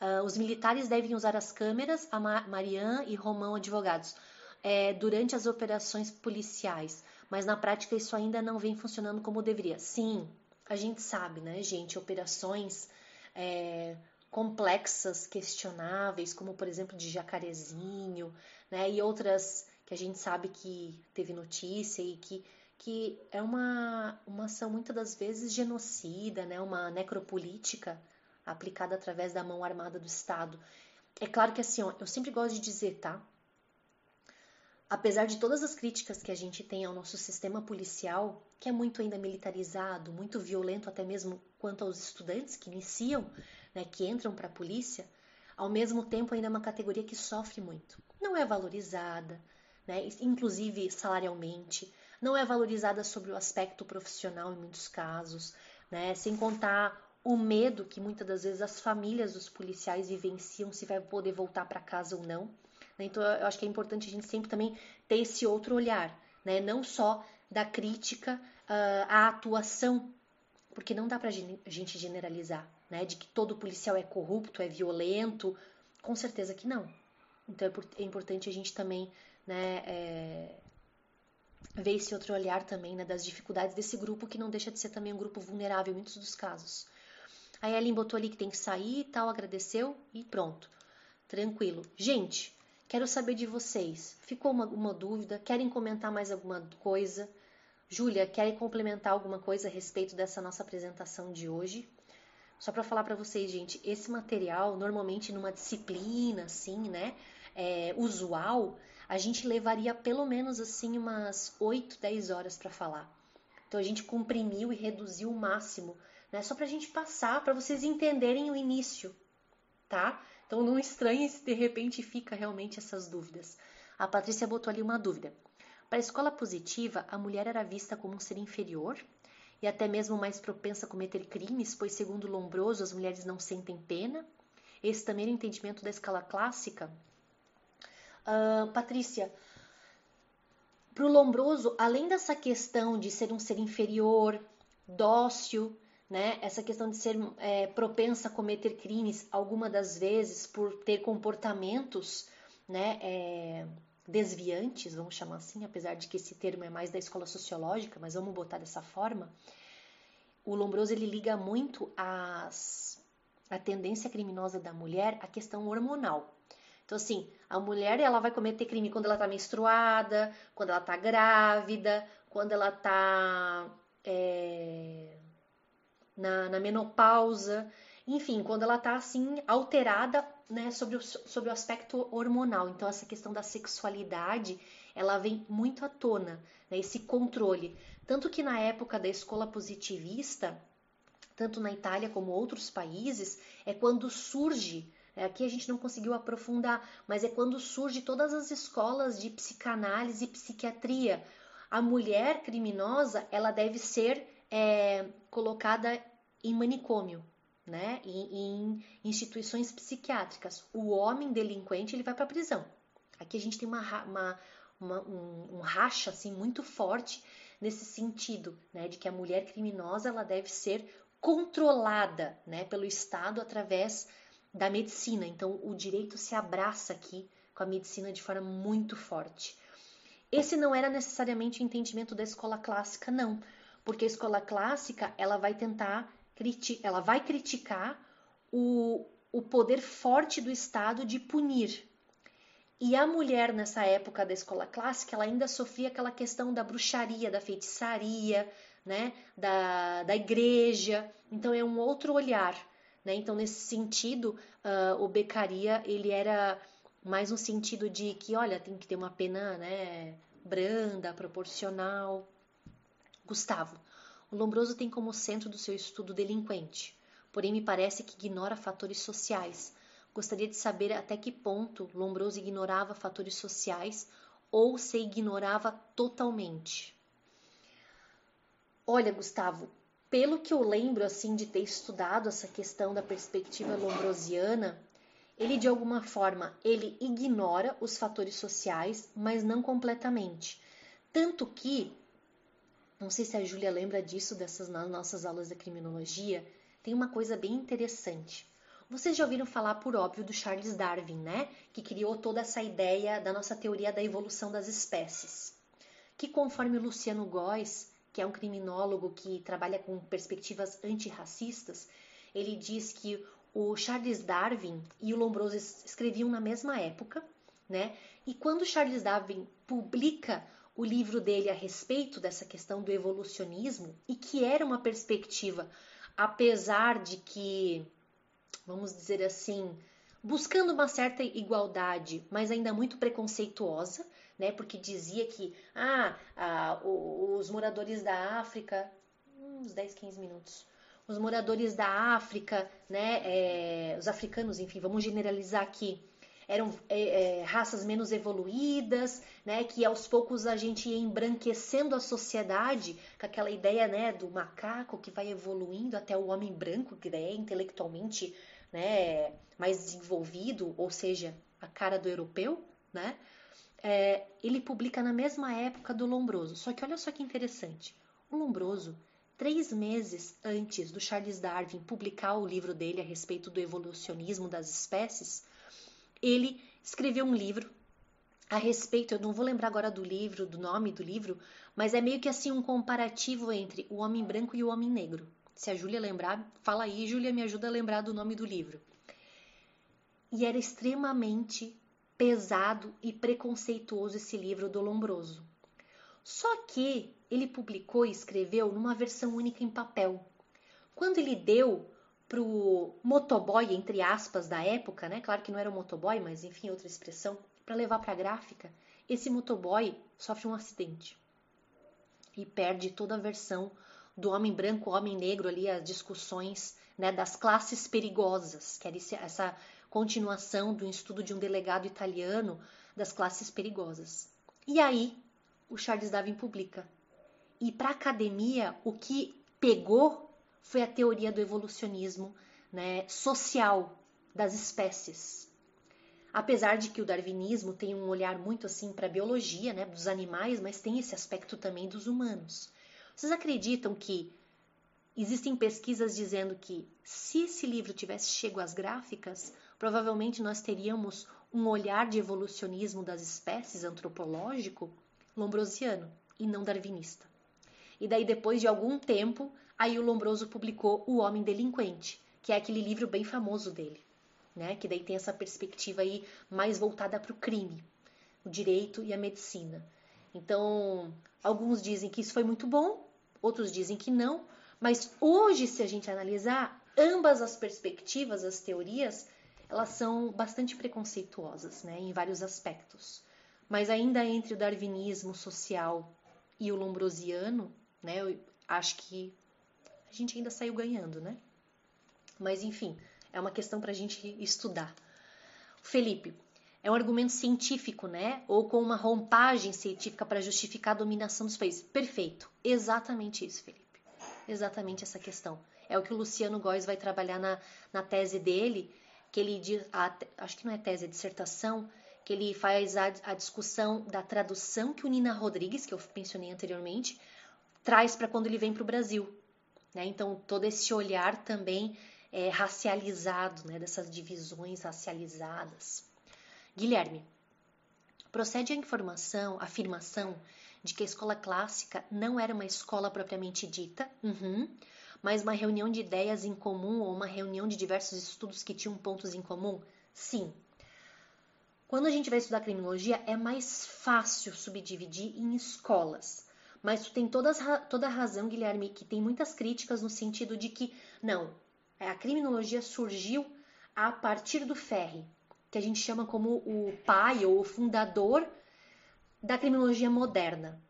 Uh, os militares devem usar as câmeras, a Marianne e Romão advogados, é, durante as operações policiais, mas na prática isso ainda não vem funcionando como deveria. Sim, a gente sabe, né, gente? Operações é, complexas, questionáveis, como por exemplo de Jacarezinho, né? E outras que a gente sabe que teve notícia e que que é uma, uma ação muitas das vezes genocida, né? uma necropolítica aplicada através da mão armada do Estado. É claro que assim, ó, eu sempre gosto de dizer, tá? Apesar de todas as críticas que a gente tem ao nosso sistema policial, que é muito ainda militarizado, muito violento até mesmo quanto aos estudantes que iniciam, né, que entram para a polícia, ao mesmo tempo ainda é uma categoria que sofre muito. Não é valorizada, né, inclusive salarialmente não é valorizada sobre o aspecto profissional em muitos casos, né? Sem contar o medo que muitas das vezes as famílias dos policiais vivenciam se vai poder voltar para casa ou não. Né? Então eu acho que é importante a gente sempre também ter esse outro olhar, né? Não só da crítica uh, à atuação, porque não dá para a gente generalizar, né? De que todo policial é corrupto, é violento, com certeza que não. Então é, é importante a gente também, né? É, ver esse outro olhar também né, das dificuldades desse grupo que não deixa de ser também um grupo vulnerável em muitos dos casos. A Ellen botou ali que tem que sair e tal, agradeceu e pronto. Tranquilo. Gente, quero saber de vocês. Ficou uma, uma dúvida? Querem comentar mais alguma coisa? Júlia, querem complementar alguma coisa a respeito dessa nossa apresentação de hoje? Só para falar para vocês, gente, esse material, normalmente numa disciplina assim, né, é, usual, a gente levaria pelo menos assim umas 8, 10 horas para falar. Então a gente comprimiu e reduziu o máximo, né? Só para a gente passar, para vocês entenderem o início, tá? Então não estranhe se de repente fica realmente essas dúvidas. A Patrícia botou ali uma dúvida. Para a escola positiva, a mulher era vista como um ser inferior e até mesmo mais propensa a cometer crimes, pois, segundo Lombroso, as mulheres não sentem pena. Esse também é o entendimento da escala clássica. Uh, Patrícia, para o Lombroso, além dessa questão de ser um ser inferior, dócil, né, essa questão de ser é, propensa a cometer crimes, alguma das vezes por ter comportamentos né, é, desviantes, vamos chamar assim, apesar de que esse termo é mais da escola sociológica, mas vamos botar dessa forma. O Lombroso ele liga muito as, a tendência criminosa da mulher à questão hormonal. Então, assim, a mulher ela vai cometer crime quando ela está menstruada, quando ela está grávida, quando ela está é, na, na menopausa. enfim, quando ela está assim alterada, né, sobre o, sobre o aspecto hormonal. Então essa questão da sexualidade, ela vem muito à tona, né, esse controle. Tanto que na época da escola positivista, tanto na Itália como outros países, é quando surge aqui a gente não conseguiu aprofundar, mas é quando surge todas as escolas de psicanálise e psiquiatria. A mulher criminosa ela deve ser é, colocada em manicômio, né? Em, em, instituições psiquiátricas. O homem delinquente ele vai para a prisão. Aqui a gente tem uma, uma, uma um, um, racha assim muito forte nesse sentido, né? De que a mulher criminosa ela deve ser controlada, né? Pelo Estado através da medicina. Então, o direito se abraça aqui com a medicina de forma muito forte. Esse não era necessariamente o entendimento da escola clássica, não, porque a escola clássica ela vai tentar ela vai criticar o, o poder forte do Estado de punir. E a mulher nessa época da escola clássica, ela ainda sofria aquela questão da bruxaria, da feitiçaria, né, da, da igreja. Então é um outro olhar. Né? Então, nesse sentido, uh, o Becaria ele era mais um sentido de que, olha, tem que ter uma pena né, branda, proporcional. Gustavo, o Lombroso tem como centro do seu estudo delinquente, porém me parece que ignora fatores sociais. Gostaria de saber até que ponto Lombroso ignorava fatores sociais ou se ignorava totalmente. Olha, Gustavo, pelo que eu lembro assim de ter estudado essa questão da perspectiva lombrosiana, ele de alguma forma ele ignora os fatores sociais, mas não completamente. Tanto que, não sei se a Júlia lembra disso dessas nas nossas aulas da criminologia, tem uma coisa bem interessante. Vocês já ouviram falar, por óbvio, do Charles Darwin, né? Que criou toda essa ideia da nossa teoria da evolução das espécies. Que conforme Luciano Góes que é um criminólogo que trabalha com perspectivas antirracistas, ele diz que o Charles Darwin e o Lombroso escreviam na mesma época, né? E quando Charles Darwin publica o livro dele a respeito dessa questão do evolucionismo e que era uma perspectiva, apesar de que, vamos dizer assim, buscando uma certa igualdade, mas ainda muito preconceituosa, né? Porque dizia que ah, ah os moradores da África, uns 10, 15 minutos, os moradores da África, né? É, os africanos, enfim, vamos generalizar aqui, eram é, é, raças menos evoluídas, né? Que aos poucos a gente ia embranquecendo a sociedade com aquela ideia, né? Do macaco que vai evoluindo até o homem branco, que é intelectualmente, né? Mais desenvolvido, ou seja, a cara do europeu, né? É, ele publica na mesma época do Lombroso. Só que olha só que interessante. O Lombroso, três meses antes do Charles Darwin publicar o livro dele a respeito do evolucionismo das espécies, ele escreveu um livro a respeito, eu não vou lembrar agora do livro, do nome do livro, mas é meio que assim um comparativo entre o homem branco e o homem negro. Se a Júlia lembrar, fala aí, Júlia me ajuda a lembrar do nome do livro. E era extremamente pesado e preconceituoso esse livro do Lombroso. Só que ele publicou e escreveu numa versão única em papel. Quando ele deu pro motoboy, entre aspas, da época, né? Claro que não era o motoboy, mas enfim, outra expressão, para levar para gráfica, esse motoboy sofre um acidente e perde toda a versão do homem branco, homem negro ali, as discussões né, das classes perigosas, que era essa continuação do estudo de um delegado italiano das classes perigosas. E aí, o Charles Darwin publica. E para a academia, o que pegou foi a teoria do evolucionismo né, social das espécies. Apesar de que o darwinismo tem um olhar muito assim para a biologia, né, dos animais, mas tem esse aspecto também dos humanos. Vocês acreditam que existem pesquisas dizendo que se esse livro tivesse chego às gráficas, provavelmente nós teríamos um olhar de evolucionismo das espécies antropológico lombrosiano e não darwinista. E daí depois de algum tempo, aí o Lombroso publicou O Homem Delinquente, que é aquele livro bem famoso dele, né? Que daí tem essa perspectiva aí mais voltada para o crime, o direito e a medicina. Então, alguns dizem que isso foi muito bom, outros dizem que não, mas hoje, se a gente analisar, ambas as perspectivas, as teorias, elas são bastante preconceituosas, né, em vários aspectos. Mas ainda entre o darwinismo social e o lombrosiano, né, eu acho que a gente ainda saiu ganhando, né? Mas enfim, é uma questão para a gente estudar. Felipe, é um argumento científico, né? Ou com uma roupagem científica para justificar a dominação dos países. Perfeito. Exatamente isso, Felipe. Exatamente essa questão. É o que o Luciano Góes vai trabalhar na, na tese dele, que ele diz, a, acho que não é tese, é dissertação, que ele faz a, a discussão da tradução que o Nina Rodrigues, que eu mencionei anteriormente, traz para quando ele vem para o Brasil. Né? Então, todo esse olhar também é, racializado, né? dessas divisões racializadas. Guilherme, procede a informação, a afirmação de que a escola clássica não era uma escola propriamente dita, uhum, mas uma reunião de ideias em comum ou uma reunião de diversos estudos que tinham pontos em comum? Sim. Quando a gente vai estudar criminologia, é mais fácil subdividir em escolas. Mas tu tem toda, toda a razão, Guilherme, que tem muitas críticas no sentido de que, não, é, a criminologia surgiu a partir do Ferri, que a gente chama como o pai ou o fundador da criminologia moderna.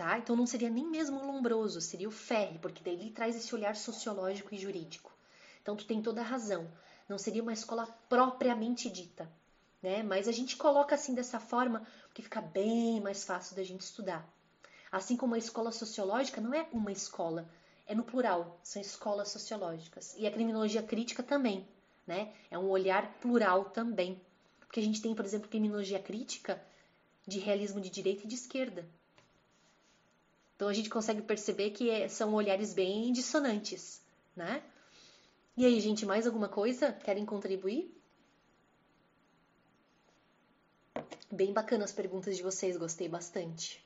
Tá? Então não seria nem mesmo o Lombroso, seria o Ferri, porque daí ele traz esse olhar sociológico e jurídico. Então tu tem toda a razão. Não seria uma escola propriamente dita, né? Mas a gente coloca assim dessa forma porque fica bem mais fácil da gente estudar. Assim como a escola sociológica não é uma escola, é no plural, são escolas sociológicas. E a criminologia crítica também, né? É um olhar plural também. Porque a gente tem, por exemplo, criminologia crítica de realismo de direita e de esquerda. Então a gente consegue perceber que é, são olhares bem dissonantes, né? E aí, gente, mais alguma coisa? Querem contribuir? Bem bacana as perguntas de vocês, gostei bastante.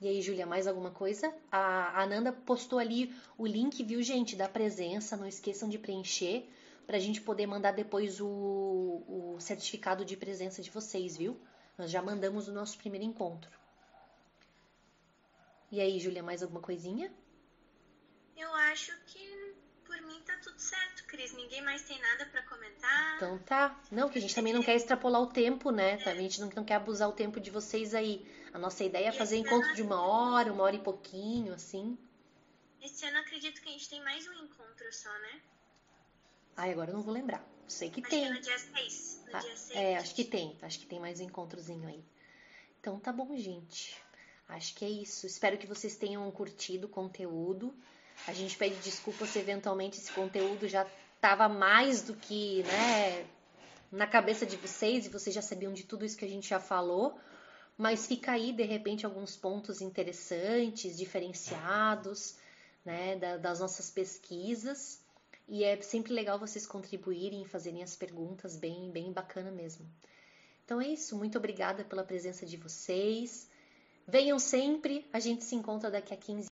E aí, Júlia, mais alguma coisa? A Ananda postou ali o link, viu, gente, da presença. Não esqueçam de preencher para a gente poder mandar depois o, o certificado de presença de vocês, viu? Nós já mandamos o nosso primeiro encontro. E aí, Júlia, mais alguma coisinha? Eu acho que por mim tá tudo certo, Cris. Ninguém mais tem nada para comentar. Então tá. Não, que a gente também não quer extrapolar o tempo, né? É. A gente não, não quer abusar o tempo de vocês aí. A nossa ideia é fazer encontro de uma hora, uma hora e pouquinho, assim. Esse ano acredito que a gente tem mais um encontro só, né? Ai, agora eu não vou lembrar. Sei que acho tem. Que é no dia 6. No ah, dia 6 é, acho que tem. Acho que tem mais um encontrozinho aí. Então tá bom, gente. Acho que é isso. Espero que vocês tenham curtido o conteúdo. A gente pede desculpa se eventualmente esse conteúdo já estava mais do que, né, na cabeça de vocês e vocês já sabiam de tudo isso que a gente já falou mas fica aí de repente alguns pontos interessantes, diferenciados, né, das nossas pesquisas. E é sempre legal vocês contribuírem, fazerem as perguntas, bem, bem bacana mesmo. Então é isso, muito obrigada pela presença de vocês. Venham sempre, a gente se encontra daqui a 15